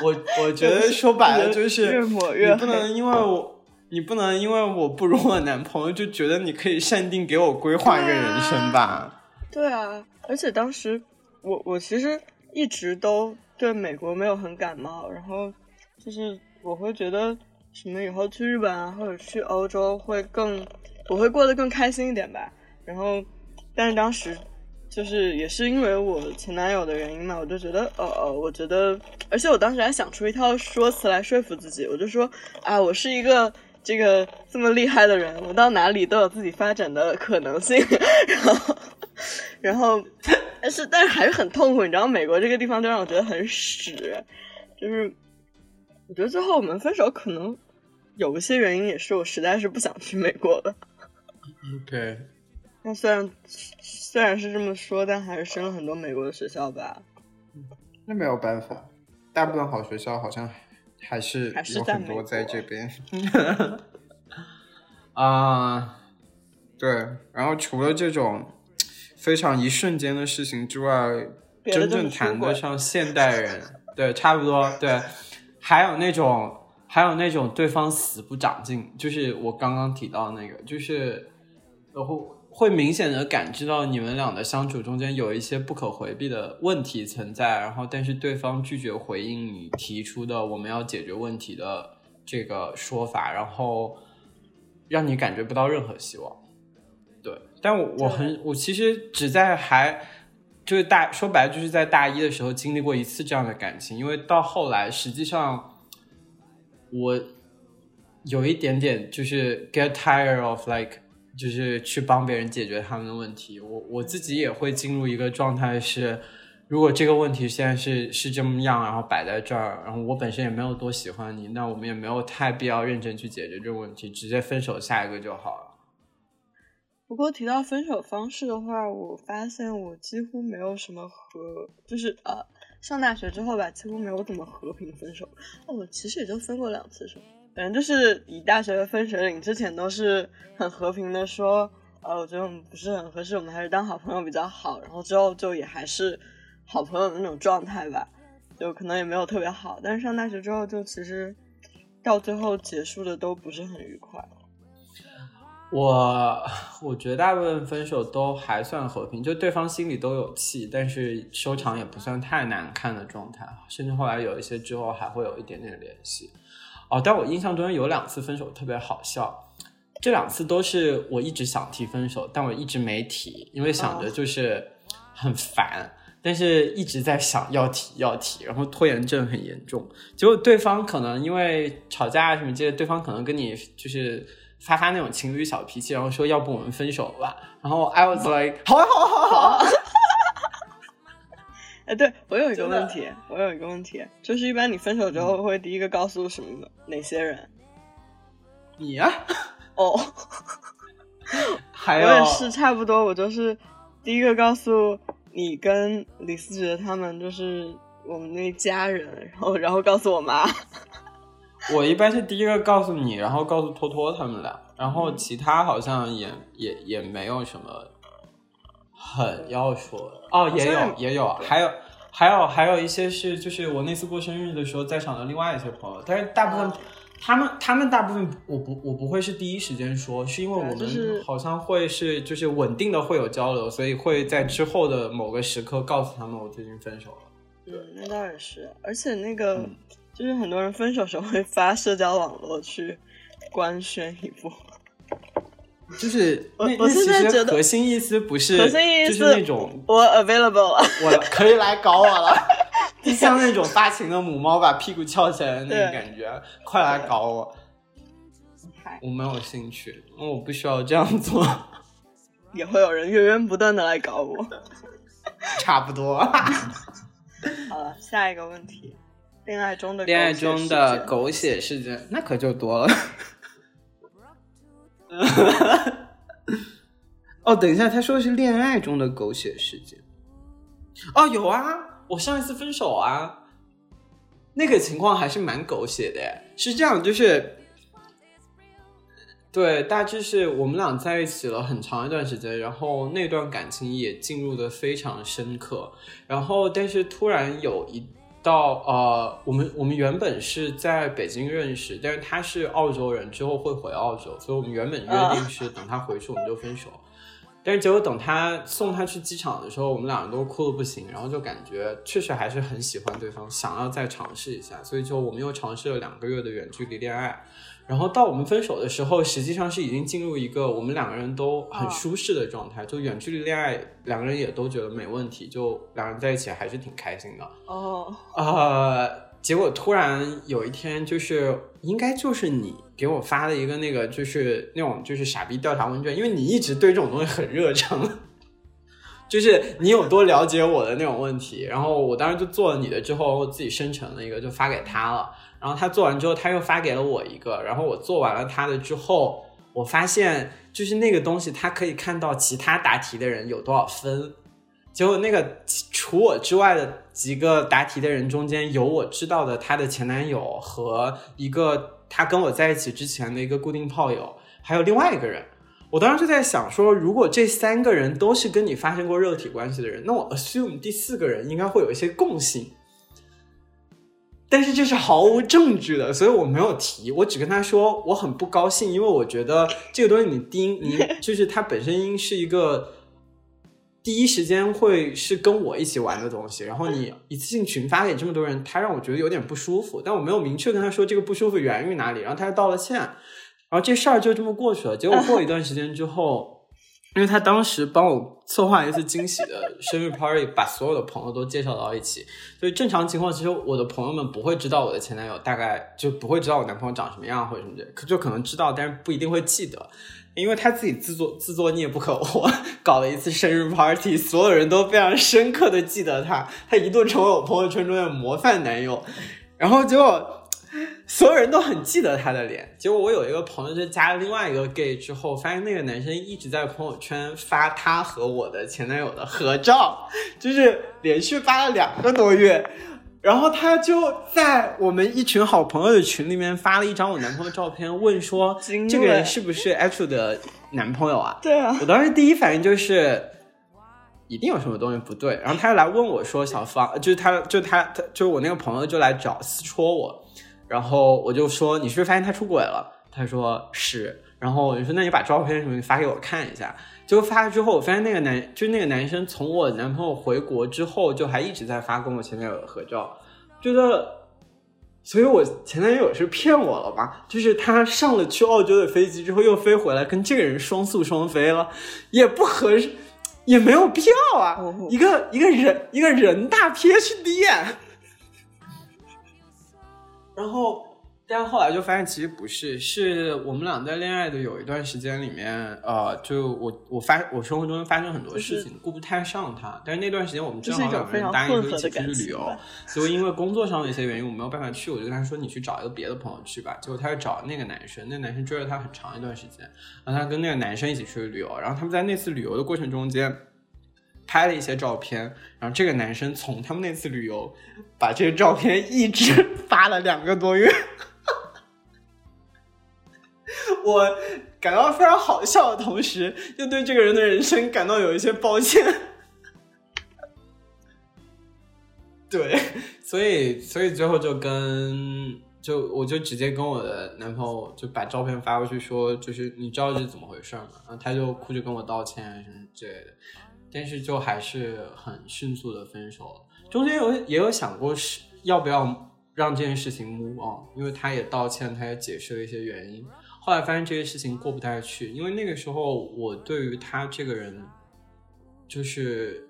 [SPEAKER 1] 我我觉得说白了就是
[SPEAKER 2] 越抹越
[SPEAKER 1] 你不能因为我，你不能因为我不如我男朋友就觉得你可以限定给我规划一个人生吧？
[SPEAKER 2] 对啊。而且当时，我我其实一直都对美国没有很感冒，然后就是我会觉得什么以后去日本啊或者去欧洲会更我会过得更开心一点吧。然后，但是当时就是也是因为我前男友的原因嘛，我就觉得呃呃，我觉得，而且我当时还想出一套说辞来说服自己，我就说啊，我是一个这个这么厉害的人，我到哪里都有自己发展的可能性，然后。然后，但是但是还是很痛苦，你知道，美国这个地方就让我觉得很屎，就是我觉得最后我们分手可能有一些原因，也是我实在是不想去美国了。
[SPEAKER 1] OK，
[SPEAKER 2] 那虽然虽然是这么说，但还是升了很多美国的学校吧。
[SPEAKER 1] 那没有办法，大部分好学校好像还是有很多在这边。啊，对，然后除了这种。非常一瞬间的事情之外，真正谈得上现代人，对，差不多，对，还有那种，还有那种对方死不长进，就是我刚刚提到那个，就是会会明显的感知到你们俩的相处中间有一些不可回避的问题存在，然后但是对方拒绝回应你提出的我们要解决问题的这个说法，然后让你感觉不到任何希望。对但我我很我其实只在还就是大说白了就是在大一的时候经历过一次这样的感情，因为到后来实际上我有一点点就是 get tired of like 就是去帮别人解决他们的问题，我我自己也会进入一个状态是，如果这个问题现在是是这么样，然后摆在这儿，然后我本身也没有多喜欢你，那我们也没有太必要认真去解决这个问题，直接分手下一个就好了。
[SPEAKER 2] 不过提到分手方式的话，我发现我几乎没有什么和，就是呃，上大学之后吧，几乎没有怎么和平分手。哦，我其实也就分过两次手，反正就是以大学的分水岭之前都是很和平的说，呃，我觉得我们不是很合适，我们还是当好朋友比较好。然后之后就也还是好朋友的那种状态吧，就可能也没有特别好。但是上大学之后，就其实到最后结束的都不是很愉快。
[SPEAKER 1] 我我觉得大部分分手都还算和平，就对方心里都有气，但是收场也不算太难看的状态，甚至后来有一些之后还会有一点点联系。哦，但我印象中有两次分手特别好笑，这两次都是我一直想提分手，但我一直没提，因为想着就是很烦，但是一直在想要提要提，然后拖延症很严重。结果对方可能因为吵架什么这些，对方可能跟你就是发发那种情侣小脾气，然后说要不我们分手吧。然后 I was like，好啊好啊好啊。
[SPEAKER 2] 哎，对我有一个问题，我有一个问题，就是一般你分手之后会第一个告诉什么哪些人？
[SPEAKER 1] 你呀。
[SPEAKER 2] 哦，
[SPEAKER 1] 还
[SPEAKER 2] 有我也是差不多，我就是第一个告诉你跟李思哲他们，就是我们那家人，然后然后告诉我妈。
[SPEAKER 1] 我一般是第一个告诉你，然后告诉托托他们俩，然后其他好像也也也没有什么很要说的哦，也有也有，还有还有还有一些是就是我那次过生日的时候在场的另外一些朋友，但是大部分。他们他们大部分我不我不会是第一时间说，是因为我们好像会是就是稳定的会有交流，所以会在之后的某个时刻告诉他们我最近分手了。
[SPEAKER 2] 嗯，那倒也是，而且那个就是很多人分手时候会发社交网络去官宣一波。
[SPEAKER 1] 就是
[SPEAKER 2] 我我现在觉得
[SPEAKER 1] 核心意思不是
[SPEAKER 2] 核心意
[SPEAKER 1] 思就是那种
[SPEAKER 2] 我 available 了，
[SPEAKER 1] 我可以来搞我了。就像那种发情的母猫把屁股翘起来的那种感觉，快来搞我！我没有兴趣，因为我不需要这样做。
[SPEAKER 2] 也会有人源源不断的来搞我。
[SPEAKER 1] 差不多。
[SPEAKER 2] 好了，下一个问题：恋爱中的
[SPEAKER 1] 恋爱中的狗血事件，那可就多了。哦，等一下，他说的是恋爱中的狗血事件。哦，有啊。我上一次分手啊，那个情况还是蛮狗血的。是这样，就是，对，大致是我们俩在一起了很长一段时间，然后那段感情也进入的非常深刻。然后，但是突然有一到呃，我们我们原本是在北京认识，但是他是澳洲人，之后会回澳洲，所以我们原本约定是等他回去我们就分手。但是结果等他送他去机场的时候，我们两人都哭的不行，然后就感觉确实还是很喜欢对方，想要再尝试一下，所以就我们又尝试了两个月的远距离恋爱，然后到我们分手的时候，实际上是已经进入一个我们两个人都很舒适的状态，就远距离恋爱，两个人也都觉得没问题，就两人在一起还是挺开心的。
[SPEAKER 2] 哦，
[SPEAKER 1] 呃。结果突然有一天，就是应该就是你给我发了一个那个，就是那种就是傻逼调查问卷，因为你一直对这种东西很热诚，就是你有多了解我的那种问题。然后我当时就做了你的之后，我自己生成了一个，就发给他了。然后他做完之后，他又发给了我一个。然后我做完了他的之后，我发现就是那个东西，他可以看到其他答题的人有多少分。结果那个除我之外的几个答题的人中间，有我知道的她的前男友和一个她跟我在一起之前的一个固定炮友，还有另外一个人。我当时就在想说，如果这三个人都是跟你发生过肉体关系的人，那我 assume 第四个人应该会有一些共性。但是这是毫无证据的，所以我没有提。我只跟他说我很不高兴，因为我觉得这个东西你盯你就是它本身是一个。第一时间会是跟我一起玩的东西，然后你一次性群发给这么多人，他让我觉得有点不舒服，但我没有明确跟他说这个不舒服源于哪里，然后他就道了歉，然后这事儿就这么过去了。结果过一段时间之后，因为他当时帮我策划一次惊喜的生日 party，把所有的朋友都介绍到一起，所以正常情况其实我的朋友们不会知道我的前男友，大概就不会知道我男朋友长什么样或者什么的，可就可能知道，但是不一定会记得。因为他自己自作自作孽不可活，搞了一次生日 party，所有人都非常深刻的记得他，他一度成为我朋友圈中的模范男友。然后结果 所有人都很记得他的脸。结果我有一个朋友就加了另外一个 gay 之后，发现那个男生一直在朋友圈发他和我的前男友的合照，就是连续发了两个多月。然后他就在我们一群好朋友的群里面发了一张我男朋友的照片，问说这个人是不是 H 的男朋友啊？
[SPEAKER 2] 对啊。
[SPEAKER 1] 我当时第一反应就是一定有什么东西不对。然后他就来问我说：“小芳，就是他，就他，他就是我那个朋友就来找私戳我。”然后我就说：“你是不是发现他出轨了？”他说：“是。”然后我就说：“那你把照片什么发给我看一下。”结果发了之后，我发现那个男，就是那个男生，从我男朋友回国之后，就还一直在发跟我前男友的合照，觉得所以我前男友是骗我了吧？就是他上了去澳洲的飞机之后又飞回来，跟这个人双宿双飞了，也不合适，也没有必要啊！一个一个人一个人大 PhD，然后。但后来就发现其实不是，是我们俩在恋爱的有一段时间里面，呃，就我我发我生活中发生很多事情，顾不太上他。但是那段时间我们正好两个人答应说一起出去旅游，所以因为工作上的一些原因我没有办法去，我就跟他说你去找一个别的朋友去吧。结果他就找那个男生，那男生追了他很长一段时间，然后他跟那个男生一起出去旅游，然后他们在那次旅游的过程中间拍了一些照片，然后这个男生从他们那次旅游把这些照片一直发了两个多月。我感到非常好笑的同时，又对这个人的人生感到有一些抱歉。对，所以所以最后就跟就我就直接跟我的男朋友就把照片发过去，说就是你知道这是怎么回事吗？然后他就哭着跟我道歉什么之类的，但是就还是很迅速的分手了。中间有也有想过是要不要让这件事情 move on，因为他也道歉，他也解释了一些原因。后来发现这些事情过不太去，因为那个时候我对于他这个人，就是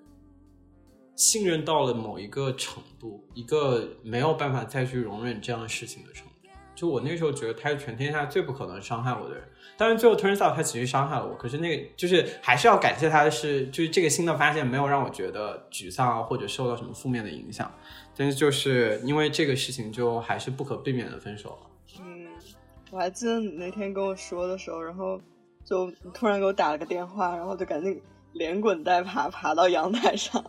[SPEAKER 1] 信任到了某一个程度，一个没有办法再去容忍这样的事情的程度。就我那时候觉得他是全天下最不可能伤害我的人，但是最后 turns out 他其实伤害了我。可是那个就是还是要感谢他的是，就是这个新的发现没有让我觉得沮丧或者受到什么负面的影响。但是就是因为这个事情，就还是不可避免的分手了。
[SPEAKER 2] 嗯我还记得你那天跟我说的时候，然后就突然给我打了个电话，然后就赶紧连滚带爬爬到阳台上，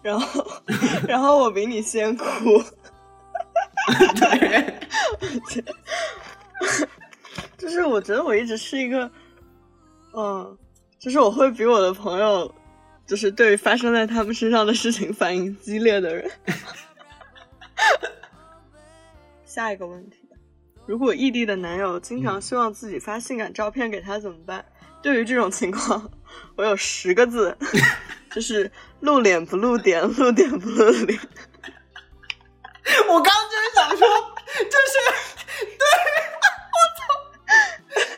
[SPEAKER 2] 然后 然后我比你先哭，
[SPEAKER 1] 对，
[SPEAKER 2] 就是我觉得我一直是一个，嗯，就是我会比我的朋友，就是对发生在他们身上的事情反应激烈的人。下一个问题。如果异地的男友经常希望自己发性感照片给他怎么办？对于这种情况，我有十个字，就是露脸不露点，露点不露脸。
[SPEAKER 1] 我刚就是想说，就是对，我操，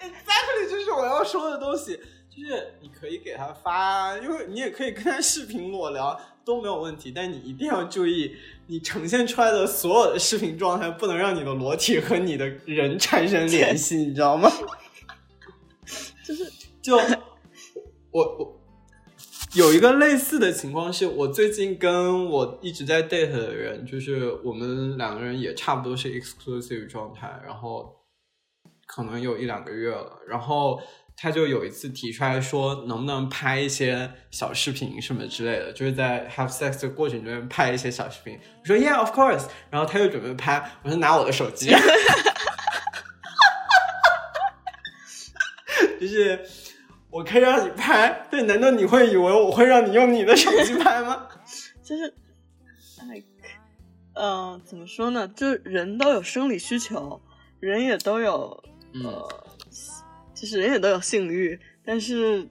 [SPEAKER 1] exactly 就是我要说的东西，就是你可以给他发，因为你也可以跟他视频裸聊。都没有问题，但你一定要注意，你呈现出来的所有的视频状态不能让你的裸体和你的人产生联系，你知道吗？
[SPEAKER 2] 就 是
[SPEAKER 1] 就我我有一个类似的情况，是我最近跟我一直在 date 的人，就是我们两个人也差不多是 exclusive 状态，然后可能有一两个月了，然后。他就有一次提出来说，能不能拍一些小视频什么之类的，就是在 have sex 的过程中拍一些小视频。我说 Yeah, of course。然后他又准备拍，我说拿我的手机。就是我可以让你拍，对？难道你会以为我会让你用你的手机拍吗？
[SPEAKER 2] 就是，哎，嗯，怎么说呢？就人都有生理需求，人也都有呃。其实人也都有性欲，但是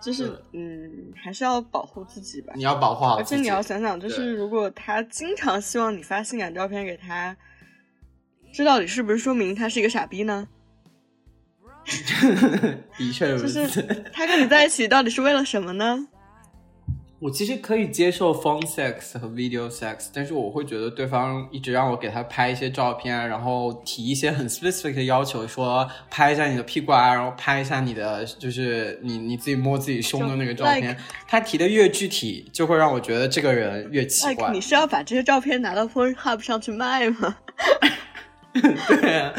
[SPEAKER 2] 就是嗯，还是要保护自己吧。
[SPEAKER 1] 你要保护好
[SPEAKER 2] 而且你要想想，就是如果他经常希望你发性感照片给他，这到底是不是说明他是一个傻逼呢？
[SPEAKER 1] 的确如
[SPEAKER 2] 此。他跟你在一起到底是为了什么呢？
[SPEAKER 1] 我其实可以接受 phone sex 和 video sex，但是我会觉得对方一直让我给他拍一些照片，然后提一些很 specific 的要求，说拍一下你的屁股啊，然后拍一下你的就是你你自己摸自己胸的那个照片。他提的越具体，就会让我觉得这个人越奇怪。
[SPEAKER 2] 你是要把这些照片拿到 p h o n e Hub 上去卖吗？
[SPEAKER 1] 对，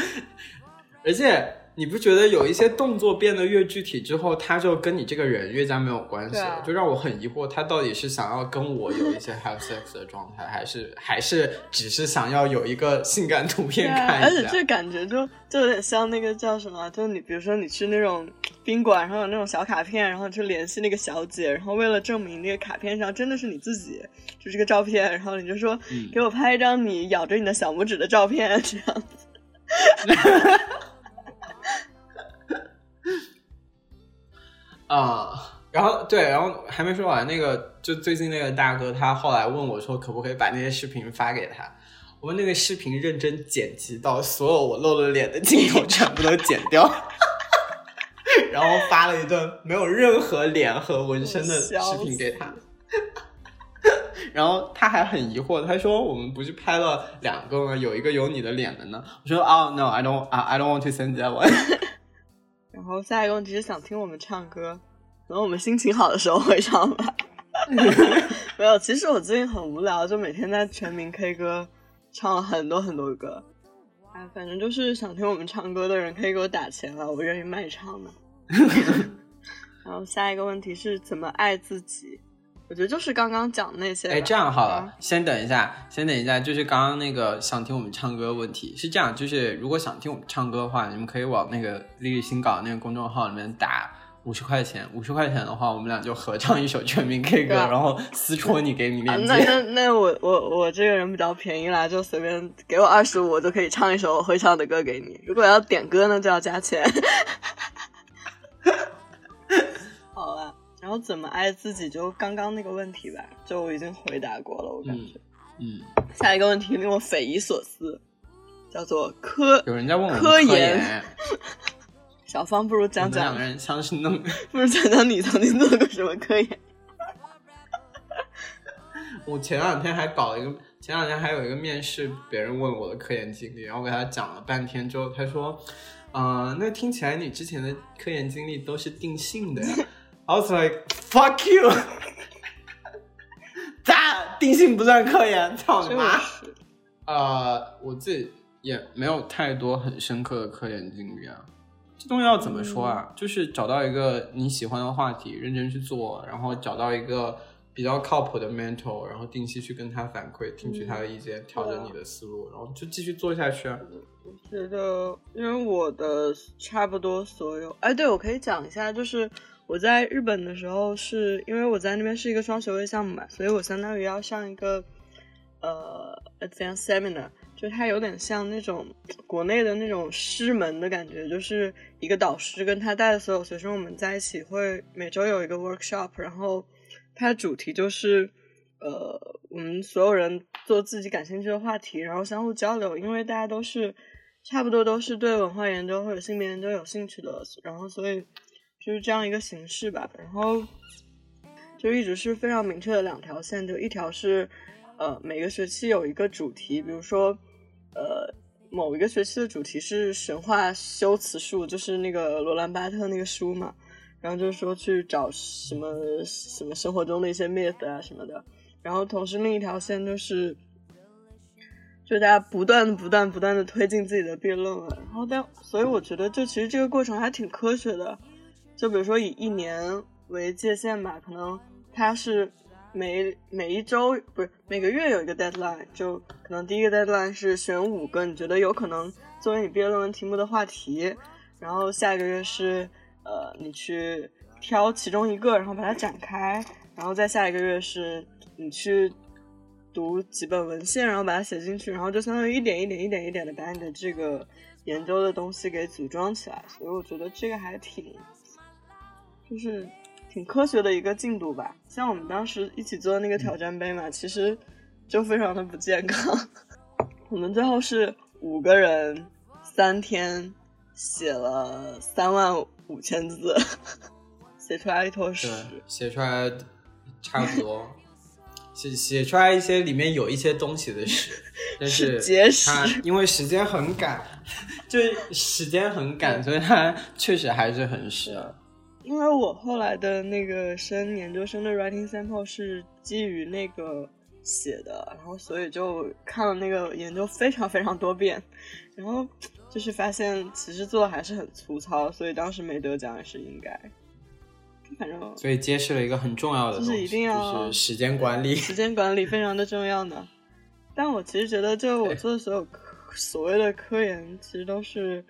[SPEAKER 1] 而且。你不觉得有一些动作变得越具体之后，他就跟你这个人越加没有关系了？就让我很疑惑，他到底是想要跟我有一些 have sex 的状态，还是还是只是想要有一个性感图片看一下？
[SPEAKER 2] 而且这感觉就就有点像那个叫什么？就你比如说你去那种宾馆，然后有那种小卡片，然后去联系那个小姐，然后为了证明那个卡片上真的是你自己，就这个照片，然后你就说给我拍一张你咬着你的小拇指的照片，这样子。
[SPEAKER 1] 啊，然后对，然后还没说完，那个就最近那个大哥，他后来问我说，可不可以把那些视频发给他？我们那个视频认真剪辑到所有我露了脸的镜头全部都剪掉，然后发了一段没有任何脸和纹身的视频给他。然后他还很疑惑，他说：“我们不是拍了两个吗？有一个有你的脸的呢。”我说：“哦，no，I don't，I don't want to send that one。”
[SPEAKER 2] 然后下一个问题是想听我们唱歌，等我们心情好的时候会唱吧。没有，其实我最近很无聊，就每天在全民 K 歌唱了很多很多歌。哎，反正就是想听我们唱歌的人可以给我打钱了，我愿意卖唱的。然后下一个问题是怎么爱自己？我觉得就是刚刚讲那些。
[SPEAKER 1] 哎，这样好了，先等一下，先等一下，就是刚刚那个想听我们唱歌的问题是这样，就是如果想听我们唱歌的话，你们可以往那个丽丽新搞那个公众号里面打五十块钱，五十块钱的话，我们俩就合唱一首全民 K 歌，然后私戳你给你链接。
[SPEAKER 2] 那那那我我我这个人比较便宜啦，就随便给我二十五，我就可以唱一首我会唱的歌给你。如果要点歌呢，就要加钱。好了。然后怎么爱自己？就刚刚那个问题吧，就我已经回答过了，我感觉。
[SPEAKER 1] 嗯。
[SPEAKER 2] 下一个问题令我匪夷所思，叫做科。
[SPEAKER 1] 有人在问我
[SPEAKER 2] 科
[SPEAKER 1] 研。
[SPEAKER 2] 小芳，不如讲讲。
[SPEAKER 1] 两个人像是弄。
[SPEAKER 2] 不如讲讲你曾经做过什么科研。
[SPEAKER 1] 我前两天还搞了一个，前两天还有一个面试，别人问我的科研经历，然后我给他讲了半天之后，他说：“嗯，那听起来你之前的科研经历都是定性的呀。” I was like, fuck you！咋定性不算科研？操你妈！呃，我自己也没有太多很深刻的科研经历啊。这东西要怎么说啊？就是找到一个你喜欢的话题，认真去做，然后找到一个比较靠谱的 mentor，然后定期去跟他反馈，听取他的意见，调整你的思路，然后就继续做下去啊。
[SPEAKER 2] 我觉得，因为我的差不多所有，哎，对我可以讲一下，就是。我在日本的时候，是因为我在那边是一个双学位项目嘛，所以我相当于要上一个呃 advanced seminar，就它有点像那种国内的那种师门的感觉，就是一个导师跟他带的所有学生，我们在一起会每周有一个 workshop，然后它的主题就是呃我们所有人做自己感兴趣的话题，然后相互交流，因为大家都是差不多都是对文化研究或者性别研究有兴趣的，然后所以。就是这样一个形式吧，然后就一直是非常明确的两条线，就一条是呃每个学期有一个主题，比如说呃某一个学期的主题是神话修辞术，就是那个罗兰巴特那个书嘛，然后就是说去找什么什么生活中的一些 myth 啊什么的，然后同时另一条线就是就大家不断不断不断的推进自己的辩论了，然后但所以我觉得就其实这个过程还挺科学的。就比如说以一年为界限吧，可能它是每每一周不是每个月有一个 deadline，就可能第一个 deadline 是选五个你觉得有可能作为你毕业论文题目的话题，然后下一个月是呃你去挑其中一个，然后把它展开，然后再下一个月是你去读几本文献，然后把它写进去，然后就相当于一点一点一点一点的把你的这个研究的东西给组装起来，所以我觉得这个还挺。就是挺科学的一个进度吧，像我们当时一起做的那个挑战杯嘛，其实就非常的不健康。我们最后是五个人三天写了三万五千字，写出来一坨屎。
[SPEAKER 1] 写出来差不多，写写出来一些里面有一些东西的屎，但是它因为时间很赶，就时间很赶，所以它确实还是很屎。
[SPEAKER 2] 因为我后来的那个升研究生的 writing sample 是基于那个写的，然后所以就看了那个研究非常非常多遍，然后就是发现其实做的还是很粗糙，所以当时没得奖也是应该。反正
[SPEAKER 1] 所以揭示了一个很重要的
[SPEAKER 2] 就是一定要
[SPEAKER 1] 时间管理，
[SPEAKER 2] 时间管理非常的重要呢。但我其实觉得，就我做的所有所谓的科研，其实都是。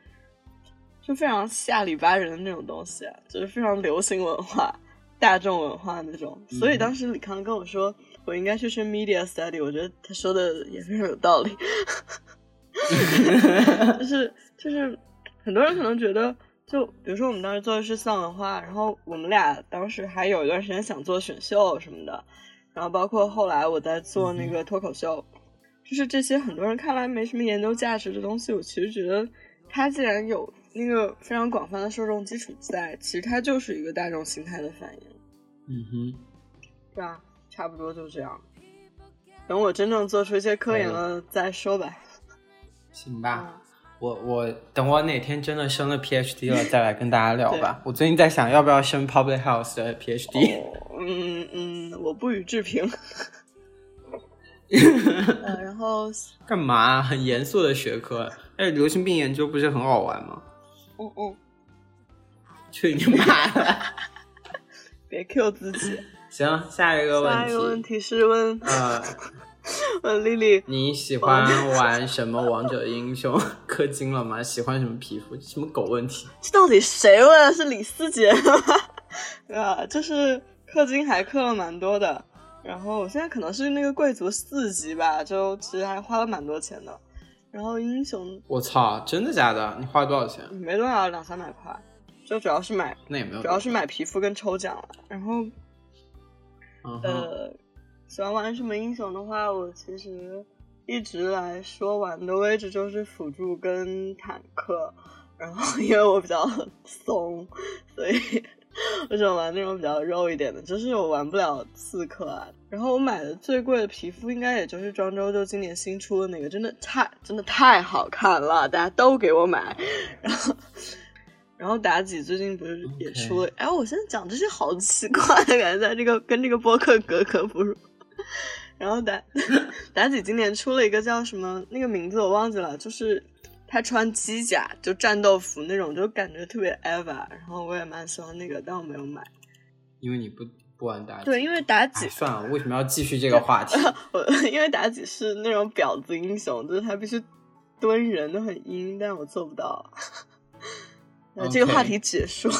[SPEAKER 2] 就非常下里巴人的那种东西啊，就是非常流行文化、大众文化那种。所以当时李康跟我说，我应该去学 media study，我觉得他说的也非常有道理。就 是就是，很多人可能觉得，就比如说我们当时做的是丧文化，然后我们俩当时还有一段时间想做选秀什么的，然后包括后来我在做那个脱口秀。就是这些很多人看来没什么研究价值的东西，我其实觉得它既然有那个非常广泛的受众基础在，其实它就是一个大众心态的反应。
[SPEAKER 1] 嗯哼，
[SPEAKER 2] 对啊，差不多就这样。等我真正做出一些科研了再说吧。
[SPEAKER 1] 行吧，我我等我哪天真的升了 PhD 了再来跟大家聊 吧。我最近在想要不要升 Public Health 的 PhD。
[SPEAKER 2] 嗯嗯，我不予置评。然后
[SPEAKER 1] 干嘛？很严肃的学科。哎，流行病研究不是很好玩吗？
[SPEAKER 2] 嗯嗯。
[SPEAKER 1] 去你妈的！
[SPEAKER 2] 别 Q 自己。
[SPEAKER 1] 行，下一个问题。
[SPEAKER 2] 下一个问题是问
[SPEAKER 1] 呃，
[SPEAKER 2] 问丽丽，
[SPEAKER 1] 你喜欢玩什么王者英雄？氪金了吗？喜欢什么皮肤？什么狗问题？
[SPEAKER 2] 这到底谁问？是李思杰吗？对啊，就是氪金还氪了蛮多的。然后我现在可能是那个贵族四级吧，就其实还花了蛮多钱的。然后英雄，
[SPEAKER 1] 我操，真的假的？你花了多少钱？
[SPEAKER 2] 没多少，两三百块。就主要是买，
[SPEAKER 1] 那也没有，
[SPEAKER 2] 主要是买皮肤跟抽奖了。然后，呃，喜欢玩什么英雄的话，我其实一直来说玩的位置就是辅助跟坦克。然后 因为我比较怂，所以。我喜欢玩那种比较肉一点的，就是我玩不了刺客啊。然后我买的最贵的皮肤应该也就是庄周就今年新出的那个，真的太真的太好看了，大家都给我买。然后，然后妲己最近不是也出了？哎，我现在讲这些好奇怪，感觉在这个跟这个播客格格不入。然后妲 妲己今年出了一个叫什么？那个名字我忘记了，就是。她穿机甲就战斗服那种，就感觉特别 Eva，然后我也蛮喜欢那个，但我没有买，
[SPEAKER 1] 因为你不不玩妲己。
[SPEAKER 2] 对，因为妲己
[SPEAKER 1] 算了，为什么要继续这个话题？
[SPEAKER 2] 我因为妲己是那种婊子英雄，就是他必须蹲人都很阴，但我做不到。那这个话题结束。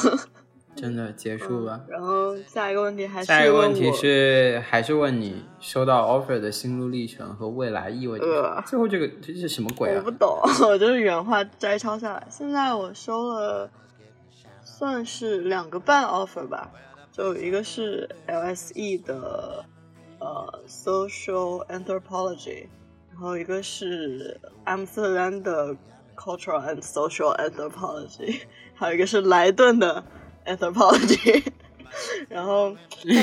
[SPEAKER 1] 真的结束吧。
[SPEAKER 2] 然后下一个问题还是
[SPEAKER 1] 下一个问题是还是问你收到 offer 的心路历程和未来意味着最后这个这是什么鬼啊？
[SPEAKER 2] 我不懂，我就是原话摘抄下来。现在我收了算是两个半 offer 吧，就一个是 LSE 的呃 social anthropology，然后一个是阿姆斯特丹的 cultural and social anthropology，还有一个是莱顿的。Anthropology，然后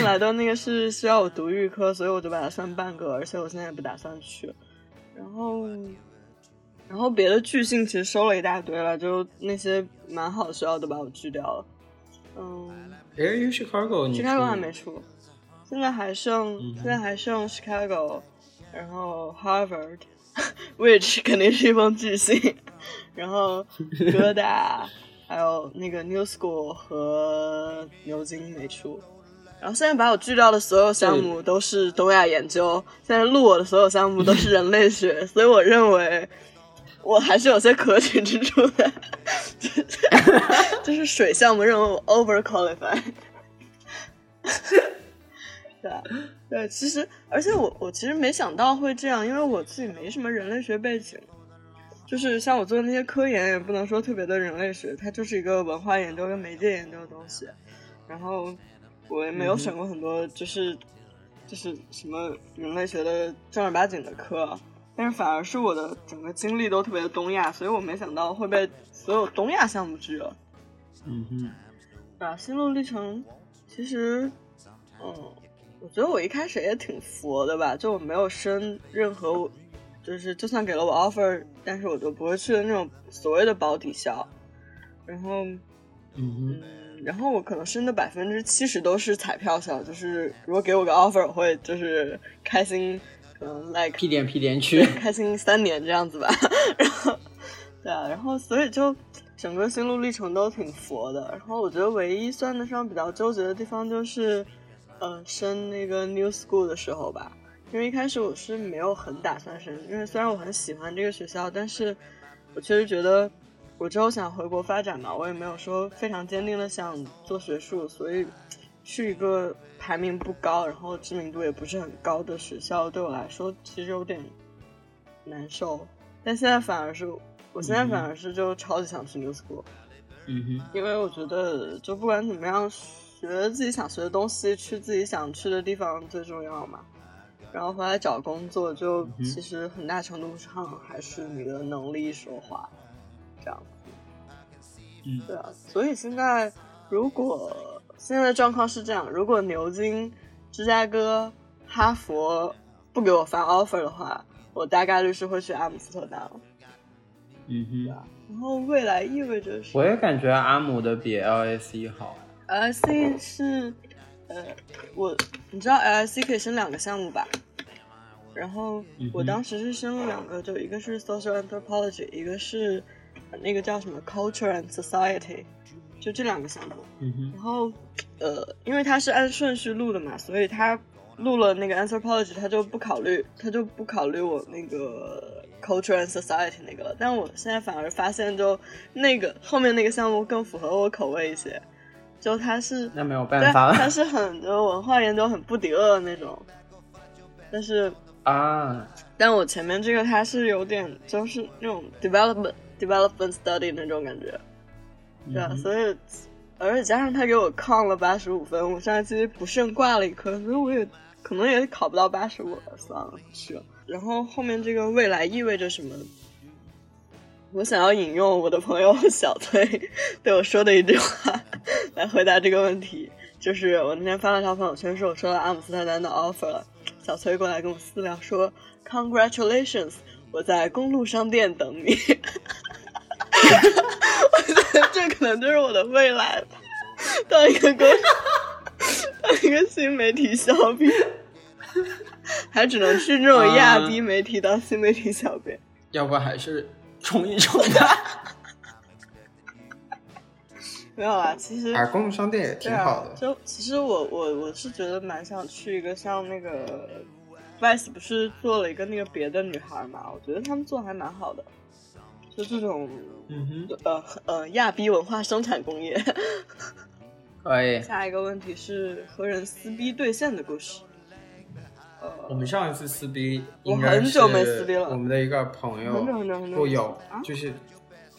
[SPEAKER 2] 莱顿那个是需要我读预科，所以我就把它算半个，而且我现在也不打算去。然后，然后别的拒信其实收了一大堆了，就那些蛮好的学校都把我拒掉了。嗯，
[SPEAKER 1] 哎
[SPEAKER 2] ，Chicago，Chicago 还没出，现在还剩现在还剩 Chicago，然后 Harvard，which 肯定是一封巨信，然后哥大。还有那个 New School 和牛津没出，然后现在把我拒掉的所有项目都是东亚研究，现在录我的所有项目都是人类学，所以我认为我还是有些可取之处的。就是水项目认为我 over qualified。对对，其实而且我我其实没想到会这样，因为我自己没什么人类学背景。就是像我做的那些科研，也不能说特别的人类学，它就是一个文化研究跟媒介研究的东西。然后我也没有选过很多，就是就是什么人类学的正儿八经的课，但是反而是我的整个经历都特别的东亚，所以我没想到会被所有东亚项目拒了。
[SPEAKER 1] 嗯哼，
[SPEAKER 2] 啊，心路历程其实，嗯，我觉得我一开始也挺佛的吧，就我没有申任何。就是就算给了我 offer，但是我都不会去的那种所谓的保底校。然后，
[SPEAKER 1] 嗯，
[SPEAKER 2] 然后我可能申的百分之七十都是彩票校，就是如果给我个 offer，我会就是开心，可能 like
[SPEAKER 1] 屁颠屁颠去，
[SPEAKER 2] 开心三年这样子吧。然后，对啊，然后所以就整个心路历程都挺佛的。然后我觉得唯一算得上比较纠结的地方就是，呃，升那个 new school 的时候吧。因为一开始我是没有很打算升，因为虽然我很喜欢这个学校，但是我确实觉得我之后想回国发展嘛，我也没有说非常坚定的想做学术，所以去一个排名不高，然后知名度也不是很高的学校，对我来说其实有点难受。但现在反而是，我现在反而是就超级想去 New School，
[SPEAKER 1] 嗯哼，
[SPEAKER 2] 因为我觉得就不管怎么样，学自己想学的东西，去自己想去的地方最重要嘛。然后回来找工作，就其实很大程度上还是你的能力说话，这样子。
[SPEAKER 1] 嗯，
[SPEAKER 2] 对啊，所以现在如果现在的状况是这样，如果牛津、芝加哥、哈佛不给我发 offer 的话，我大概率是会去阿姆斯特丹。
[SPEAKER 1] 嗯哼，
[SPEAKER 2] 然后未来意味着是，
[SPEAKER 1] 我也感觉阿姆的比 LSE 好。
[SPEAKER 2] LSE 是，呃，我你知道 LSE 可以升两个项目吧？然后我当时是升了两个，就一个是 Social Anthropology，一个是那个叫什么 Culture and Society，就这两个项目。
[SPEAKER 1] 嗯哼。
[SPEAKER 2] 然后，呃，因为他是按顺序录的嘛，所以他录了那个 Anthropology，他就不考虑，他就不考虑我那个 Culture and Society 那个了。但我现在反而发现，就那个后面那个项目更符合我口味一些。就他是
[SPEAKER 1] 那没有办法了，
[SPEAKER 2] 他是很就文化研究很不敌恶的那种，但是
[SPEAKER 1] 啊，
[SPEAKER 2] 但我前面这个他是有点就是那种 development development study 那种感觉，对啊，所以而且加上他给我抗了八十五分，我上期不慎挂了一科，所以我也可能也考不到八十五了，算了，去了。然后后面这个未来意味着什么？我想要引用我的朋友 小崔对我说的一句话来回答这个问题，就是我那天发了条朋友圈，说我收到阿姆斯特丹的 offer 了。小崔过来跟我私聊说：“Congratulations，我在公路商店等你。”我觉得这可能就是我的未来，当一个公，当一个新媒体小编，还只能去这种亚逼媒体当新媒体小编，
[SPEAKER 1] 要不还是。冲一冲吧。
[SPEAKER 2] 没有啊，其实
[SPEAKER 1] 啊，公路商店也挺好的。
[SPEAKER 2] 就其实我我我是觉得蛮想去一个像那个 Vice 不是做了一个那个别的女孩嘛？我觉得他们做还蛮好的，就这种
[SPEAKER 1] 嗯哼
[SPEAKER 2] 呃呃亚逼文化生产工业。
[SPEAKER 1] 可以。
[SPEAKER 2] 下一个问题是和人撕逼对线的故事。
[SPEAKER 1] 我们上一次撕逼，
[SPEAKER 2] 我很久没撕逼了。
[SPEAKER 1] 我们的一个朋友，
[SPEAKER 2] 不
[SPEAKER 1] 有，就是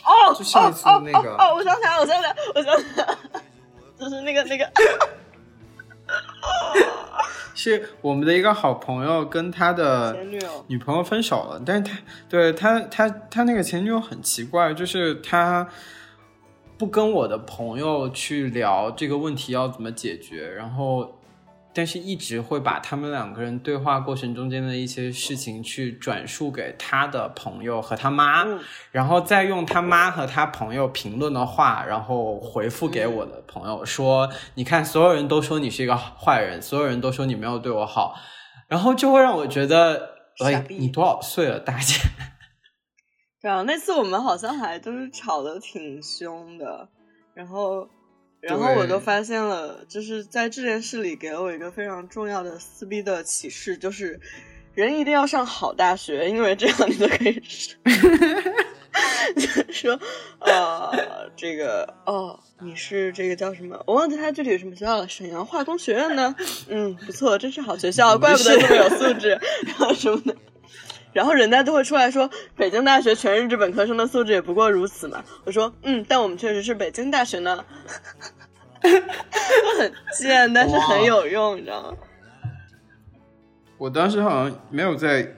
[SPEAKER 2] 哦，
[SPEAKER 1] 就上一次那个，
[SPEAKER 2] 哦，我想起来，我想起来，我想起来，就是那个那个，
[SPEAKER 1] 是我们的一个好朋友跟他的
[SPEAKER 2] 女
[SPEAKER 1] 朋友分手了，但是他对他他他那个前女友很奇怪，就是他不跟我的朋友去聊这个问题要怎么解决，然后。但是一直会把他们两个人对话过程中间的一些事情去转述给他的朋友和他妈，然后再用他妈和他朋友评论的话，然后回复给我的朋友说：“你看，所有人都说你是一个坏人，所有人都说你没有对我好。”然后就会让我觉得，哎，你多少岁了，大姐？
[SPEAKER 2] 对啊，那次我们好像还都是吵得挺凶的，然后。然后我就发现了，就是在这件事里给了我一个非常重要的撕逼的启示，就是人一定要上好大学，因为这样你就可以 说，呃，这个哦，你是这个叫什么？我忘记他具体什么学校了，沈阳化工学院呢？嗯，不错，真是好学校，怪不得这么有素质，然后什么的。然后人家都会出来说，北京大学全日制本科生的素质也不过如此嘛。我说，嗯，但我们确实是北京大学呢，很贱，但是很有用，你知道吗？
[SPEAKER 1] 我当时好像没有在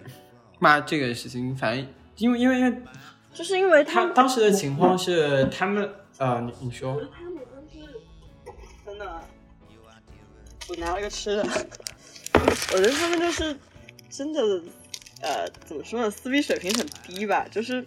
[SPEAKER 1] 骂这个事情，反正因为因为因为，
[SPEAKER 2] 就是因为
[SPEAKER 1] 他当时的情况是他们呃，你你说，
[SPEAKER 2] 他们当时真的，我拿了个吃的，我觉得他们就是真的。呃，怎么说呢？撕逼水平很低吧，就是，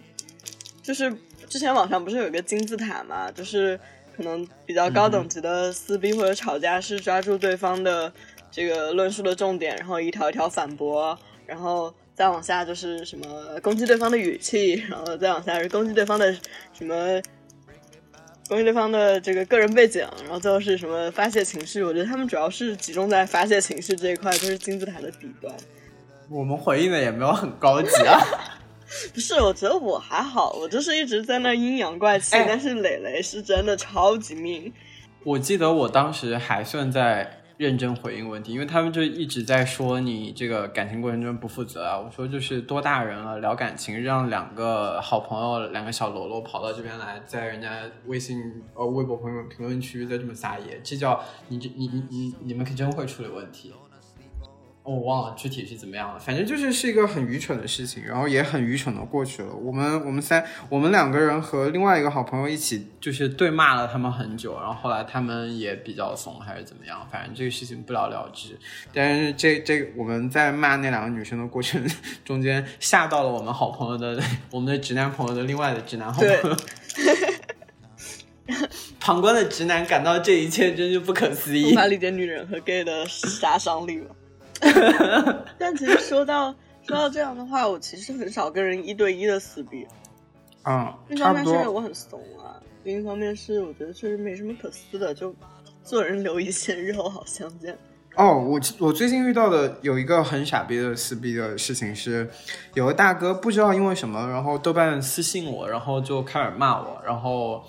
[SPEAKER 2] 就是之前网上不是有一个金字塔嘛，就是可能比较高等级的撕逼或者吵架是抓住对方的这个论述的重点，然后一条一条反驳，然后再往下就是什么攻击对方的语气，然后再往下是攻击对方的什么攻击对方的这个个人背景，然后最后是什么发泄情绪。我觉得他们主要是集中在发泄情绪这一块，就是金字塔的底端。
[SPEAKER 1] 我们回应的也没有很高级啊，
[SPEAKER 2] 不是，我觉得我还好，我就是一直在那阴阳怪气，但是磊磊是真的超级命。
[SPEAKER 1] 我记得我当时还算在认真回应问题，因为他们就一直在说你这个感情过程中不负责啊。我说就是多大人了聊感情，让两个好朋友、两个小喽啰跑到这边来，在人家微信呃微博朋友评论区在这么撒野，这叫你这你你你你们可真会处理问题。我忘了具体是怎么样了，反正就是是一个很愚蠢的事情，然后也很愚蠢的过去了。我们我们三我们两个人和另外一个好朋友一起就是对骂了他们很久，然后后来他们也比较怂还是怎么样，反正这个事情不了了之。但是这这我们在骂那两个女生的过程 中间吓到了我们好朋友的我们的直男朋友的另外的直男好朋友。旁观的直男感到这一切真是不可思议，
[SPEAKER 2] 无法理解女人和 gay 的杀伤力了。但其实说到说到这样的话，我其实很少跟人一对一的撕逼。
[SPEAKER 1] 嗯，
[SPEAKER 2] 一方面是我很怂啊，另一方面是我觉得确实没什么可撕的，就做人留一线，日后好相见。
[SPEAKER 1] 哦，我我最近遇到的有一个很傻逼的撕逼的事情是，有个大哥不知道因为什么，然后豆瓣私信我，然后就开始骂我，然后。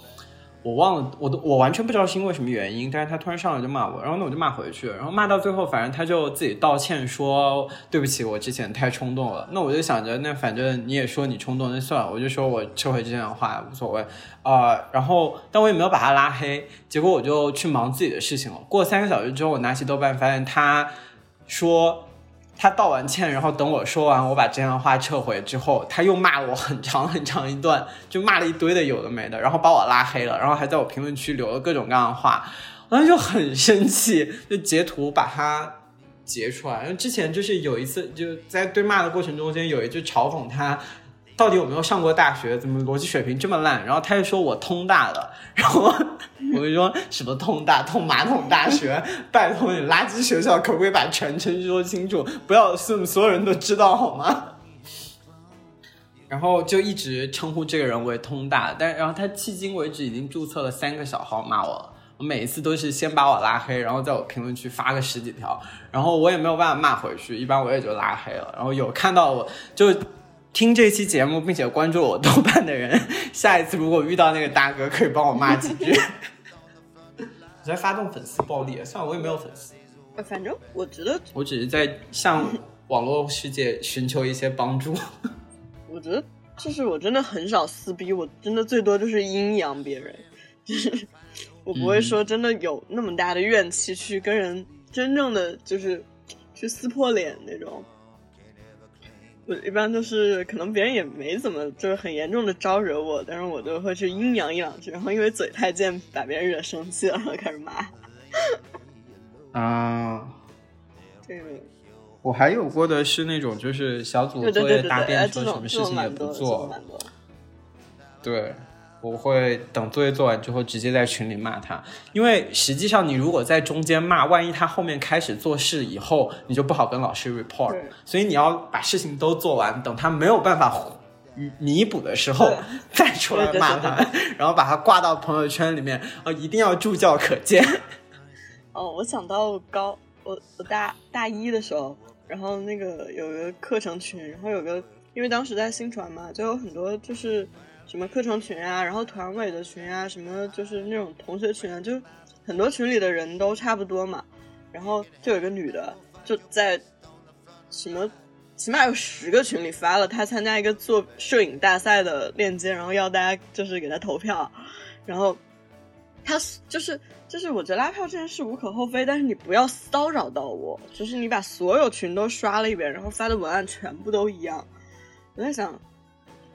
[SPEAKER 1] 我忘了，我都我完全不知道是因为什么原因，但是他突然上来就骂我，然后那我就骂回去，然后骂到最后，反正他就自己道歉说对不起，我之前太冲动了。那我就想着，那反正你也说你冲动，那算了，我就说我撤回这段话无所谓啊。然后，但我也没有把他拉黑，结果我就去忙自己的事情了。过三个小时之后，我拿起豆瓣，发现他说。他道完歉，然后等我说完，我把这样的话撤回之后，他又骂我很长很长一段，就骂了一堆的有的没的，然后把我拉黑了，然后还在我评论区留了各种各样的话，我当时就很生气，就截图把他截出来。因为之前就是有一次就在对骂的过程中间，有一句嘲讽他。到底有没有上过大学？怎么逻辑水平这么烂？然后他就说我通大的，然后我就说什么通大通马桶大学？拜托你垃圾学校可不可以把全称说清楚？不要所所有人都知道好吗？然后就一直称呼这个人为通大，但然后他迄今为止已经注册了三个小号骂我了。我每一次都是先把我拉黑，然后在我评论区发个十几条，然后我也没有办法骂回去，一般我也就拉黑了。然后有看到我就。听这期节目并且关注我豆瓣的人，下一次如果遇到那个大哥，可以帮我骂几句。我在发动粉丝暴力，算了，我也没有粉丝。
[SPEAKER 2] 反正我觉得，
[SPEAKER 1] 我只是在向网络世界寻求一些帮助。
[SPEAKER 2] 我觉得，就是我真的很少撕逼，我真的最多就是阴阳别人，就是我不会说真的有那么大的怨气去跟人真正的就是去撕破脸那种。我一般都是可能别人也没怎么就是很严重的招惹我，但是我就会去阴阳一两句，然后因为嘴太贱把别人惹生气了，然后开始骂。
[SPEAKER 1] 啊，
[SPEAKER 2] 这个
[SPEAKER 1] 我还有过的是那种就是小组作业答辩说什么事情也不做，对。我会等作业做完之后，直接在群里骂他，因为实际上你如果在中间骂，万一他后面开始做事以后，你就不好跟老师 report。所以你要把事情都做完，等他没有办法弥补的时候，再出来骂他，然后把他挂到朋友圈里面，哦，一定要助教可见。
[SPEAKER 2] 哦，我想到高，我我大大一的时候，然后那个有个课程群，然后有个，因为当时在新传嘛，就有很多就是。什么课程群啊，然后团委的群啊，什么就是那种同学群啊，就很多群里的人都差不多嘛。然后就有个女的就在什么起码有十个群里发了她参加一个做摄影大赛的链接，然后要大家就是给她投票。然后她就是就是我觉得拉票这件事无可厚非，但是你不要骚扰到我，就是你把所有群都刷了一遍，然后发的文案全部都一样。我在想。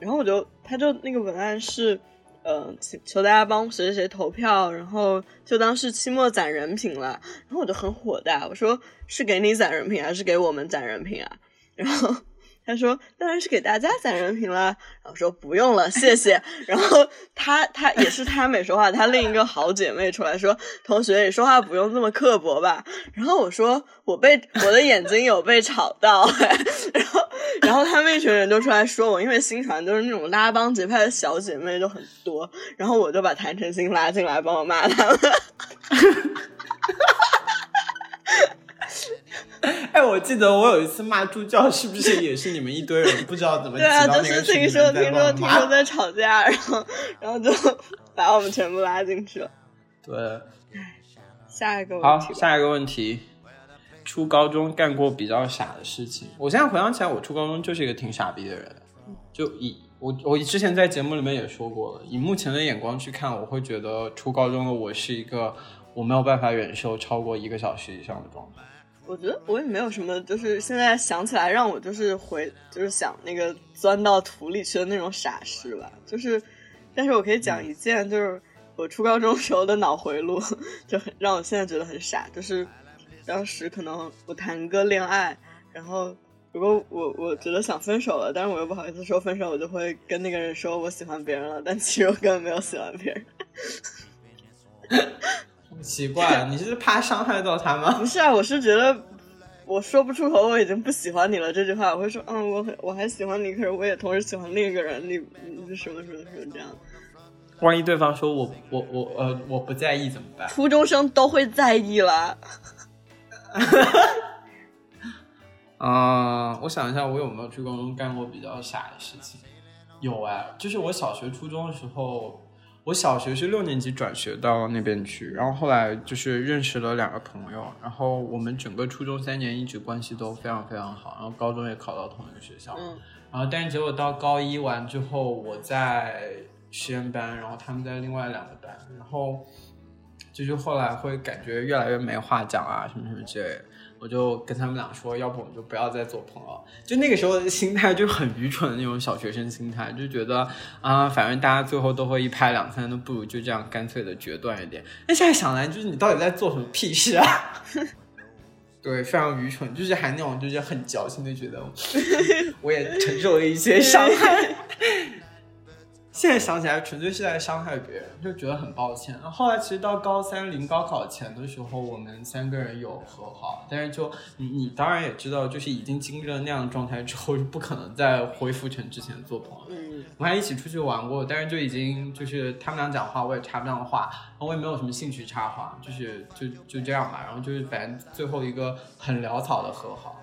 [SPEAKER 2] 然后我就，他就那个文案是，呃，请求大家帮谁谁谁投票，然后就当是期末攒人品了。然后我就很火大，我说是给你攒人品还是给我们攒人品啊？然后。他说：“当然是给大家攒人品了。”然后说：“不用了，谢谢。”然后他他也是他没说话，他另一个好姐妹出来说：“同学，你说话不用这么刻薄吧？”然后我说：“我被我的眼睛有被吵到。”然后然后他们一群人就出来说我，因为新传都是那种拉帮结派的小姐妹都很多，然后我就把谭晨星拉进来帮我骂他们。
[SPEAKER 1] 哎，我记得我有一次骂助教，是不是也是你们一堆人不知道怎么？对啊，
[SPEAKER 2] 就是听说听说听说在吵架，然后然后就 把我们全部拉进去了。
[SPEAKER 1] 对，
[SPEAKER 2] 下一个
[SPEAKER 1] 好，下一个问题，初高中干过比较傻的事情。我现在回想起来，我初高中就是一个挺傻逼的人。就以我我之前在节目里面也说过了，以目前的眼光去看，我会觉得初高中的我是一个我没有办法忍受超过一个小时以上的状态。
[SPEAKER 2] 我觉得我也没有什么，就是现在想起来让我就是回，就是想那个钻到土里去的那种傻事吧。就是，但是我可以讲一件，就是我初高中时候的脑回路，就很让我现在觉得很傻。就是当时可能我谈个恋爱，然后如果我我觉得想分手了，但是我又不好意思说分手，我就会跟那个人说我喜欢别人了，但其实我根本没有喜欢别人。
[SPEAKER 1] 奇怪，你是怕伤害到他吗？
[SPEAKER 2] 不是啊，我是觉得我说不出口，我已经不喜欢你了。这句话我会说，嗯，我我还喜欢你，可是我也同时喜欢另一个人。你你什么什么什么这样？
[SPEAKER 1] 万一对方说我我我呃我不在意怎么办？
[SPEAKER 2] 初中生都会在意了。
[SPEAKER 1] 啊，我想一下，我有没有去高中干过比较傻的事情？有哎，就是我小学初中的时候。我小学是六年级转学到那边去，然后后来就是认识了两个朋友，然后我们整个初中三年一直关系都非常非常好，然后高中也考到同一个学校，
[SPEAKER 2] 嗯，
[SPEAKER 1] 然后但是结果到高一完之后，我在实验班，然后他们在另外两个班，然后就是后来会感觉越来越没话讲啊，什么什么之类的。我就跟他们俩说，要不我们就不要再做朋友。就那个时候的心态就很愚蠢的那种小学生心态，就觉得啊，反正大家最后都会一拍两散，都不如就这样干脆的决断一点。那现在想来，就是你到底在做什么屁事啊？对，非常愚蠢，就是还那种就是很矫情的觉得，我也承受了一些伤害。现在想起来，纯粹是在伤害别人，就觉得很抱歉。后来其实到高三临高考前的时候，我们三个人有和好，但是就你你当然也知道，就是已经经历了那样的状态之后，就不可能再恢复成之前做朋友。
[SPEAKER 2] 嗯，
[SPEAKER 1] 我们还一起出去玩过，但是就已经就是他们俩讲话，我也插不上话，然后我也没有什么兴趣插话，就是就就这样吧。然后就是反正最后一个很潦草的和好，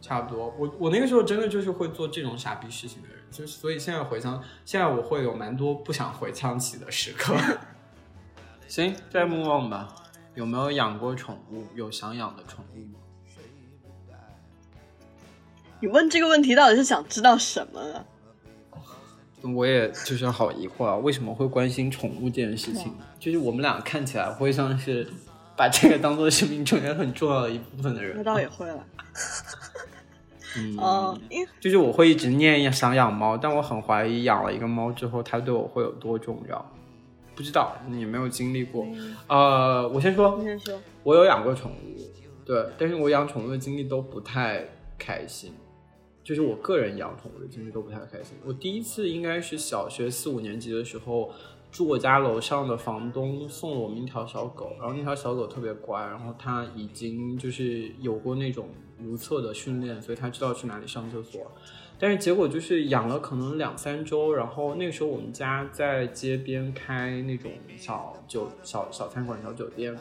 [SPEAKER 1] 差不多。我我那个时候真的就是会做这种傻逼事情的人。就是所以现在回想，现在我会有蛮多不想回想起的时刻。行，再目望吧。有没有养过宠物？有想养的宠物吗？
[SPEAKER 2] 你问这个问题到底是想知道什么呢？
[SPEAKER 1] 我也就是好疑惑啊，为什么会关心宠物这件事情？就是我们俩看起来会像是把这个当做生命中间很重要的一部分的人。
[SPEAKER 2] 那倒也会了。
[SPEAKER 1] 嗯，就是我会一直念想养猫，但我很怀疑养了一个猫之后，它对我会有多重要。不知道，你没有经历过。呃，我先说，
[SPEAKER 2] 先说，
[SPEAKER 1] 我有养过宠物，对，但是我养宠物的经历都不太开心。就是我个人养宠物的经历都不太开心。我第一次应该是小学四五年级的时候。住我家楼上的房东送了我们一条小狗，然后那条小狗特别乖，然后它已经就是有过那种如厕的训练，所以它知道去哪里上厕所。但是结果就是养了可能两三周，然后那个时候我们家在街边开那种小酒小小餐馆、小酒店，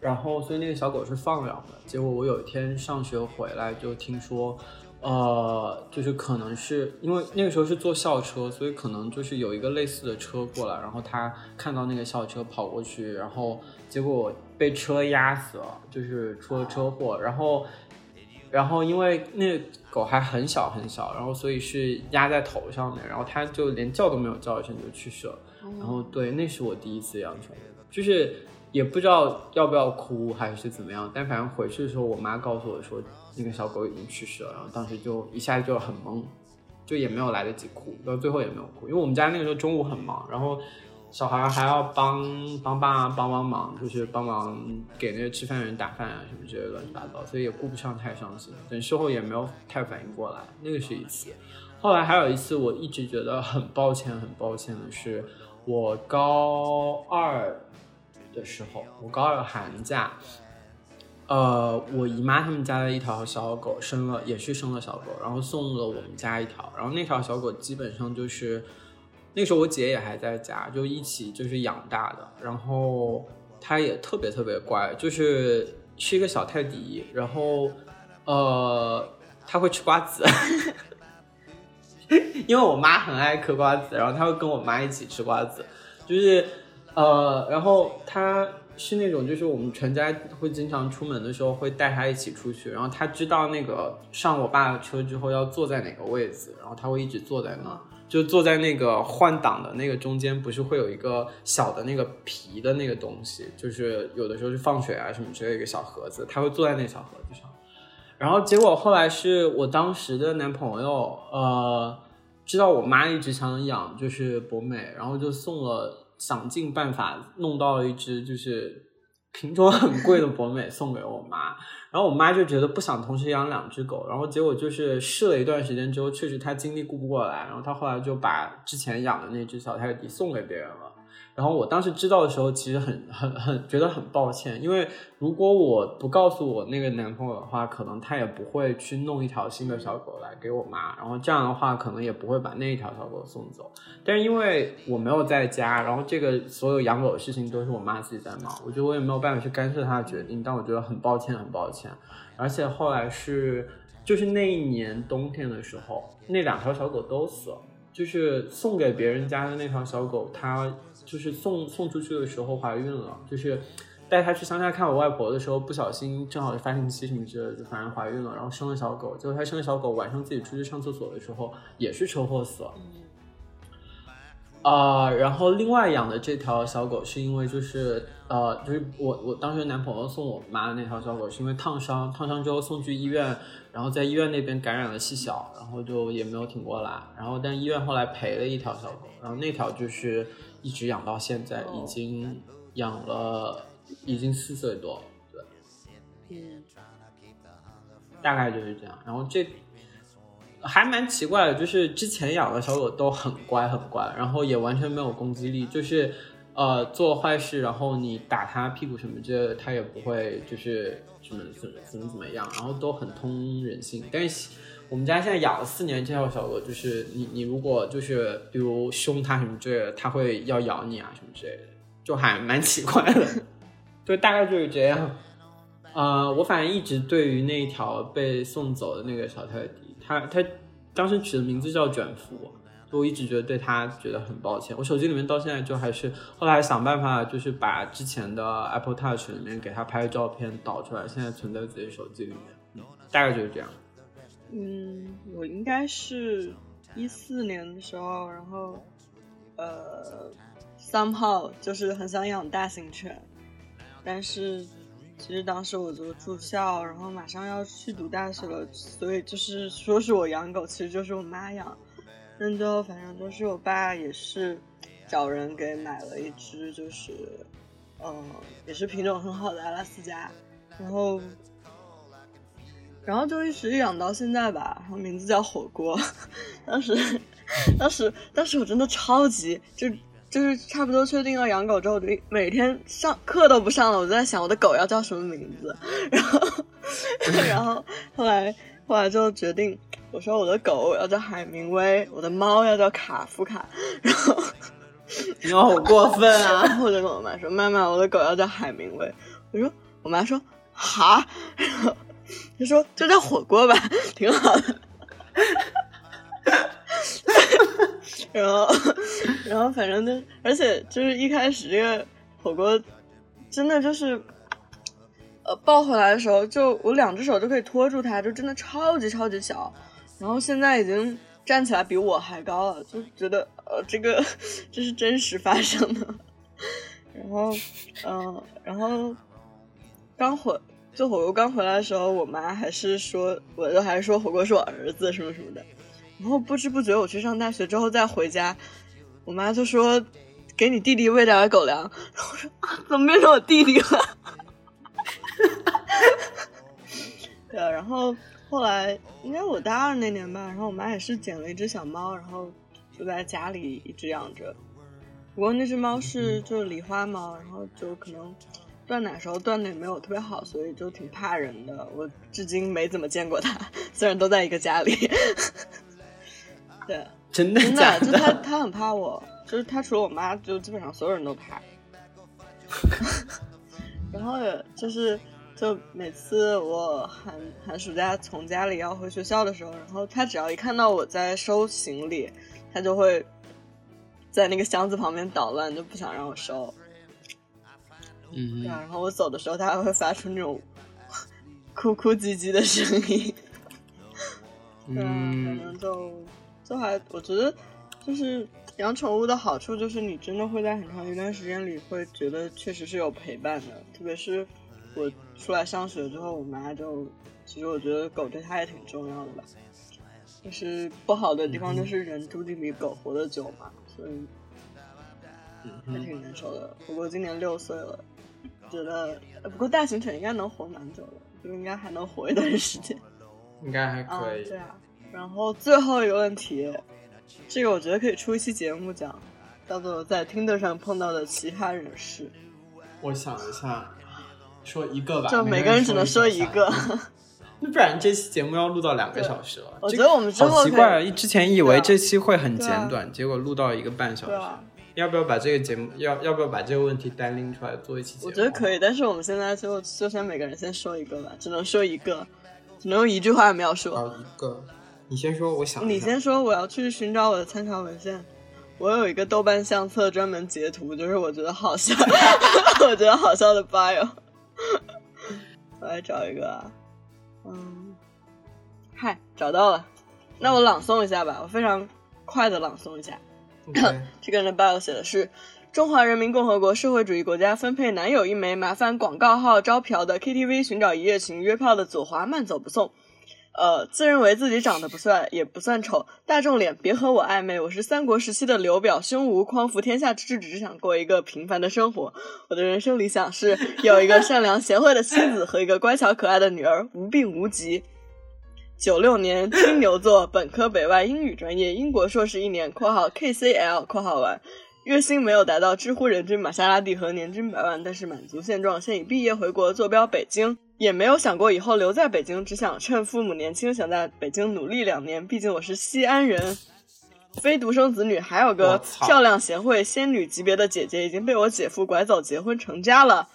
[SPEAKER 1] 然后所以那个小狗是放养的。结果我有一天上学回来就听说。呃，就是可能是因为那个时候是坐校车，所以可能就是有一个类似的车过来，然后他看到那个校车跑过去，然后结果被车压死了，就是出了车祸。然后，然后因为那狗还很小很小，然后所以是压在头上面，然后它就连叫都没有叫一声就去世了。然后对，那是我第一次养宠物，就是也不知道要不要哭还是怎么样，但反正回去的时候，我妈告诉我说。那个小狗已经去世了，然后当时就一下就很懵，就也没有来得及哭，到最后也没有哭，因为我们家那个时候中午很忙，然后小孩还要帮帮爸帮帮忙，就是帮忙给那个吃饭的人打饭啊什么之类乱七八糟，所以也顾不上太伤心。等事后也没有太反应过来，那个是一次。后来还有一次，我一直觉得很抱歉，很抱歉的是，我高二的时候，我高二寒假。呃，我姨妈他们家的一条小狗生了，也是生了小狗，然后送了我们家一条，然后那条小狗基本上就是那时候我姐也还在家，就一起就是养大的，然后它也特别特别乖，就是是一个小泰迪，然后呃，它会吃瓜子，因为我妈很爱嗑瓜子，然后它会跟我妈一起吃瓜子，就是呃，然后它。是那种，就是我们全家会经常出门的时候会带他一起出去，然后他知道那个上我爸的车之后要坐在哪个位置，然后他会一直坐在那儿，就坐在那个换挡的那个中间，不是会有一个小的那个皮的那个东西，就是有的时候是放水啊什么之类一个小盒子，他会坐在那小盒子上。然后结果后来是我当时的男朋友，呃，知道我妈一直想养就是博美，然后就送了，想尽办法弄到了一只就是品种很贵的博美送给我妈。然后我妈就觉得不想同时养两只狗，然后结果就是试了一段时间之后，确实她精力顾不过来，然后她后来就把之前养的那只小泰迪送给别人了。然后我当时知道的时候，其实很很很觉得很抱歉，因为如果我不告诉我那个男朋友的话，可能他也不会去弄一条新的小狗来给我妈，然后这样的话，可能也不会把那一条小狗送走。但是因为我没有在家，然后这个所有养狗的事情都是我妈自己在忙，我觉得我也没有办法去干涉她的决定，但我觉得很抱歉，很抱歉。而且后来是就是那一年冬天的时候，那两条小狗都死了，就是送给别人家的那条小狗，它。就是送送出去的时候怀孕了，就是带她去乡下看我外婆的时候，不小心正好是发情期什么之类的，就反正怀孕了，然后生了小狗。结果她生了小狗，晚上自己出去上厕所的时候也是车祸死了。啊，然后另外养的这条小狗是因为就是呃，就是我我当时男朋友送我妈的那条小狗是因为烫伤，烫伤之后送去医院，然后在医院那边感染了细小，然后就也没有挺过来，然后但医院后来赔了一条小狗，然后那条就是。一直养到现在，已经养了，已经四岁多，对，嗯，大概就是这样。然后这还蛮奇怪的，就是之前养的小狗都很乖很乖，然后也完全没有攻击力，就是呃做坏事，然后你打它屁股什么之类的，它也不会就是什么怎么怎么怎么样，然后都很通人性，但是。我们家现在养了四年这条小狗，就是你你如果就是比如凶它什么之类的，它会要咬你啊什么之类的，就还蛮奇怪的。就大概就是这样。呃，我反正一直对于那一条被送走的那个小泰迪，它它当时取的名字叫卷福，我一直觉得对它觉得很抱歉。我手机里面到现在就还是后来想办法就是把之前的 Apple Touch 里面给它拍的照片导出来，现在存在自己手机里面。大概就是这样。
[SPEAKER 2] 嗯，我应该是一四年的时候，然后呃，somehow 就是很想养大型犬，但是其实当时我就住校，然后马上要去读大学了，所以就是说是我养狗，其实就是我妈养。但最后反正就是我爸也是找人给买了一只，就是嗯，也是品种很好的阿拉斯加，然后。然后就一直养到现在吧，然后名字叫火锅。当时，当时，当时我真的超级就就是差不多确定要养狗之后，就每天上课都不上了，我就在想我的狗要叫什么名字。然后，然后后来后来就决定，我说我的狗要叫海明威，我的猫要叫卡夫卡。然后，
[SPEAKER 1] 你好过分啊！
[SPEAKER 2] 我就跟我妈说：“妈妈，我的狗要叫海明威。”我说：“我妈说哈。”然后。他说：“就叫火锅吧，挺好的。”然后，然后反正就，而且就是一开始这个火锅，真的就是，呃，抱回来的时候，就我两只手就可以托住它，就真的超级超级小。然后现在已经站起来比我还高了，就觉得呃，这个这是真实发生的。然后，嗯，然后刚回。做火锅刚回来的时候，我妈还是说，我都还是说火锅是我儿子什么什么的。然后不知不觉我去上大学之后再回家，我妈就说给你弟弟喂点狗粮。然后我说啊，怎么变成我弟弟了？对啊，然后后来应该我大二那年吧，然后我妈也是捡了一只小猫，然后就在家里一直养着。不过那只猫是就是狸花猫，然后就可能。断奶时候断的也没有特别好，所以就挺怕人的。我至今没怎么见过他，虽然都在一个家里。对，
[SPEAKER 1] 真的
[SPEAKER 2] 真的，就他他很怕我，就是他除了我妈，就基本上所有人都怕。然后就是就每次我寒寒暑假从家里要回学校的时候，然后他只要一看到我在收行李，他就会在那个箱子旁边捣乱，就不想让我收。
[SPEAKER 1] 嗯，
[SPEAKER 2] 然后我走的时候，它还会发出那种 哭哭唧唧的声音。对啊，反正就就还，我觉得就是养宠物的好处就是你真的会在很长一段时间里会觉得确实是有陪伴的，特别是我出来上学之后，我妈就其实我觉得狗对她也挺重要的吧。就是不好的地方就是人注定比狗活得久嘛，所以还挺难受的。不过今年六岁了，觉得不过大型犬应该能活蛮久的，就应该还能活一段时间。
[SPEAKER 1] 应该还可以。
[SPEAKER 2] 对啊。然后最后一个问题，这个我觉得可以出一期节目讲，叫做在听的上碰到的奇葩人士。
[SPEAKER 1] 我想一下，说一个吧。
[SPEAKER 2] 就每个人只能说一个。
[SPEAKER 1] 那不然这期节目要录到两个小时了。
[SPEAKER 2] 我觉得我们
[SPEAKER 1] 好奇怪，之前以为这期会很简短，结果录到一个半小时。要不要把这个节目要要不要把这个问题单拎出来做一期节目？
[SPEAKER 2] 我觉得可以，但是我们现在就就先每个人先说一个吧，只能说一个，只能用一句话描述。
[SPEAKER 1] 哦，一个，你先说，我想。
[SPEAKER 2] 你先说，我要去寻找我的参考文献。我有一个豆瓣相册，专门截图，就是我觉得好笑，我觉得好笑的 bio。我来找一个啊。嗯，嗨，找到了，那我朗诵一下吧，我非常快的朗诵一下。这个人的 bio 写的是：中华人民共和国社会主义国家分配男友一枚，麻烦广告号招嫖的 KTV 寻找一夜情约炮的左滑慢走不送。呃，自认为自己长得不算也不算丑，大众脸别和我暧昧。我是三国时期的刘表，胸无匡扶天下之志，只是想过一个平凡的生活。我的人生理想是有一个善良贤惠的妻子和一个乖巧可爱的女儿，无病无疾。九六年金牛座，本科北外英语专业，英国硕士一年（括号 KCL 括号完），月薪没有达到知乎人均玛莎拉蒂和年均百万，但是满足现状。现已毕业回国，坐标北京。也没有想过以后留在北京，只想趁父母年轻，想在北京努力两年。毕竟我是西安人，非独生子女，还有个漂亮贤惠仙女级别的姐姐，已经被我姐夫拐走结婚成家了。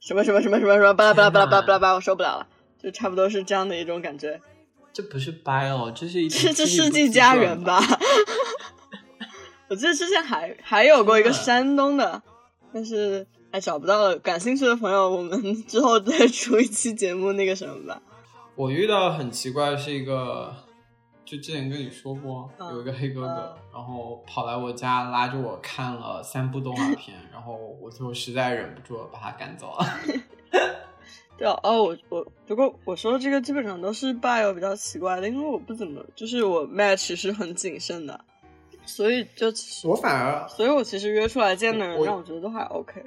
[SPEAKER 2] 什么什么什么什么什么巴拉巴拉巴拉巴拉巴拉巴拉，我受不了了，就差不多是这样的一种感觉。
[SPEAKER 1] 这不是掰哦，这是一
[SPEAKER 2] 这这世纪佳缘吧？我记得之前还还有过一个山东的，但是。哎，找不到了。感兴趣的朋友，我们 之后再出一期节目，那个什么吧。
[SPEAKER 1] 我遇到很奇怪，是一个，就之前跟你说过，有一个黑哥哥，然后跑来我家拉着我看了三部动画片，然后我最后实在忍不住了，把他赶走了。
[SPEAKER 2] 对啊，哦，我我不过我说的这个基本上都是 bio 比较奇怪的，因为我不怎么，就是我 match 是很谨慎的，所以就
[SPEAKER 1] 我反而，
[SPEAKER 2] 所以我其实约出来见的人，让我觉得都还 OK。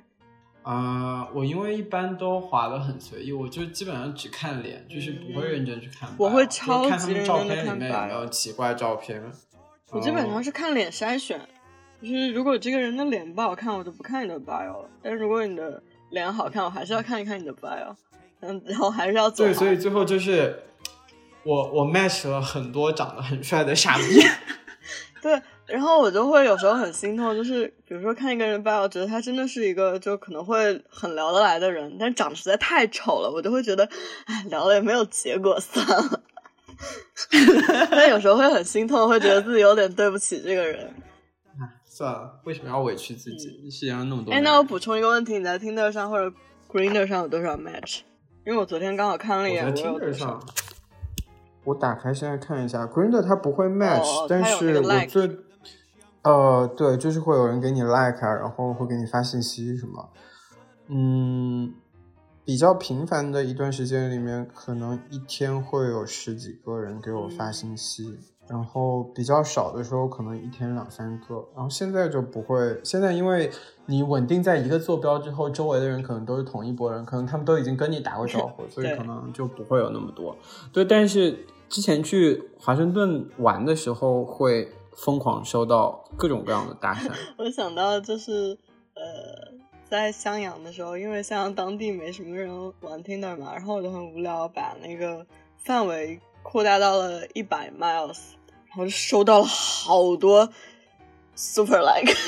[SPEAKER 1] 啊，我因为一般都滑的很随意，我就基本上只看脸，就是不会认真去看。
[SPEAKER 2] 我会超
[SPEAKER 1] 级
[SPEAKER 2] 认
[SPEAKER 1] 真
[SPEAKER 2] 的看
[SPEAKER 1] 有没有奇怪照片。
[SPEAKER 2] 我基本上是看脸筛选，就是如果这个人的脸不好看，我就不看你的 bio 了。但是如果你的脸好看，我还是要看一看你的 bio。嗯，然后还是要
[SPEAKER 1] 对，所以最后就是我我 match 了很多长得很帅的傻逼。
[SPEAKER 2] 对。然后我就会有时候很心痛，就是比如说看一个人吧，我觉得他真的是一个就可能会很聊得来的人，但长得实在太丑了，我就会觉得，哎，聊了也没有结果，算了。但有时候会很心痛，会觉得自己有点对不起这个人。
[SPEAKER 1] 算了，为什么要委屈自己？世界上那么多。
[SPEAKER 2] 哎，那我补充一个问题，你在 Tinder 上或者 Greener 上有多少 match？因为我昨天刚好看了一眼，我
[SPEAKER 1] 在听着上。我打开现在看一下，Greener 它不会 match，但是我最。呃，对，就是会有人给你 like，然后会给你发信息什么。嗯，比较频繁的一段时间里面，可能一天会有十几个人给我发信息，然后比较少的时候，可能一天两三个。然后现在就不会，现在因为你稳定在一个坐标之后，周围的人可能都是同一波人，可能他们都已经跟你打过招呼，所以可能就不会有那么多。对，但是之前去华盛顿玩的时候会。疯狂收到各种各样的搭讪。
[SPEAKER 2] 我想到就是呃，在襄阳的时候，因为襄阳当地没什么人玩 Tinder 嘛，然后我就很无聊，把那个范围扩大到了一百 miles，然后收到了好多 super like。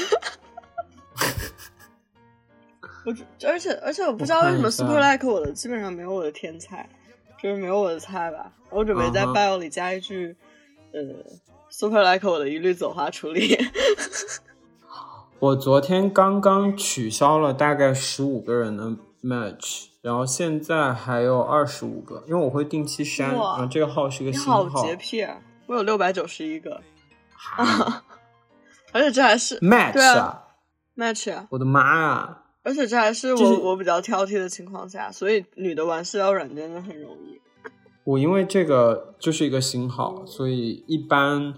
[SPEAKER 2] 我而且而且我不知道为什么 super like 我的基本上没有我的天菜，就是没有我的菜吧。我准备在 bio 里加一句呃。Super like 我的一律走花处理。
[SPEAKER 1] 我昨天刚刚取消了大概十五个人的 match，然后现在还有二十五个，因为我会定期删。然后这个号是个新号。
[SPEAKER 2] 洁癖啊！我有六百九十一个。而且这还是
[SPEAKER 1] match
[SPEAKER 2] 对啊 match 啊，
[SPEAKER 1] 我的妈啊！
[SPEAKER 2] 而且这还是我、
[SPEAKER 1] 就是
[SPEAKER 2] 我比较挑剔的情况下，所以女的玩社交软件就很容易。
[SPEAKER 1] 我因为这个就是一个新号，所以一般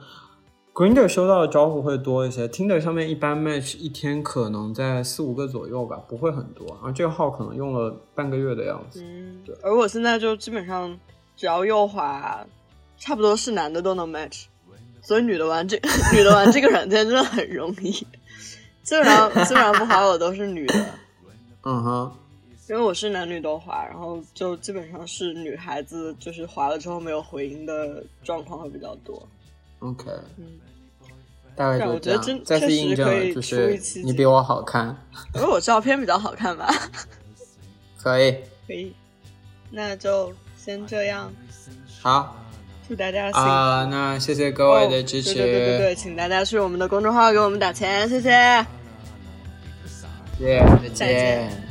[SPEAKER 1] Grinder 收到的招呼会多一些，Tinder 上面一般 match 一天可能在四五个左右吧，不会很多。然后这个号可能用了半个月的样子。
[SPEAKER 2] 嗯，对。而我现在就基本上只要右滑，差不多是男的都能 match，所以女的玩这 女的玩这个软件真的很容易。基本上基本上不滑我都是女的，
[SPEAKER 1] 嗯哼，
[SPEAKER 2] 因为我是男女都滑，然后就基本上是女孩子就是滑了之后没有回音的状况会比较多。
[SPEAKER 1] OK，
[SPEAKER 2] 嗯，
[SPEAKER 1] 大概就这样。再次印证了，就是你比我好看，
[SPEAKER 2] 因为我照片比较好看吧。
[SPEAKER 1] 可以。
[SPEAKER 2] 可以，那就先这样，
[SPEAKER 1] 好
[SPEAKER 2] 祝大家。
[SPEAKER 1] 啊、那谢谢各位的支持。
[SPEAKER 2] 哦对对对请大家去我们的公众号给我们打钱，谢谢。
[SPEAKER 1] 耶，再
[SPEAKER 2] 再见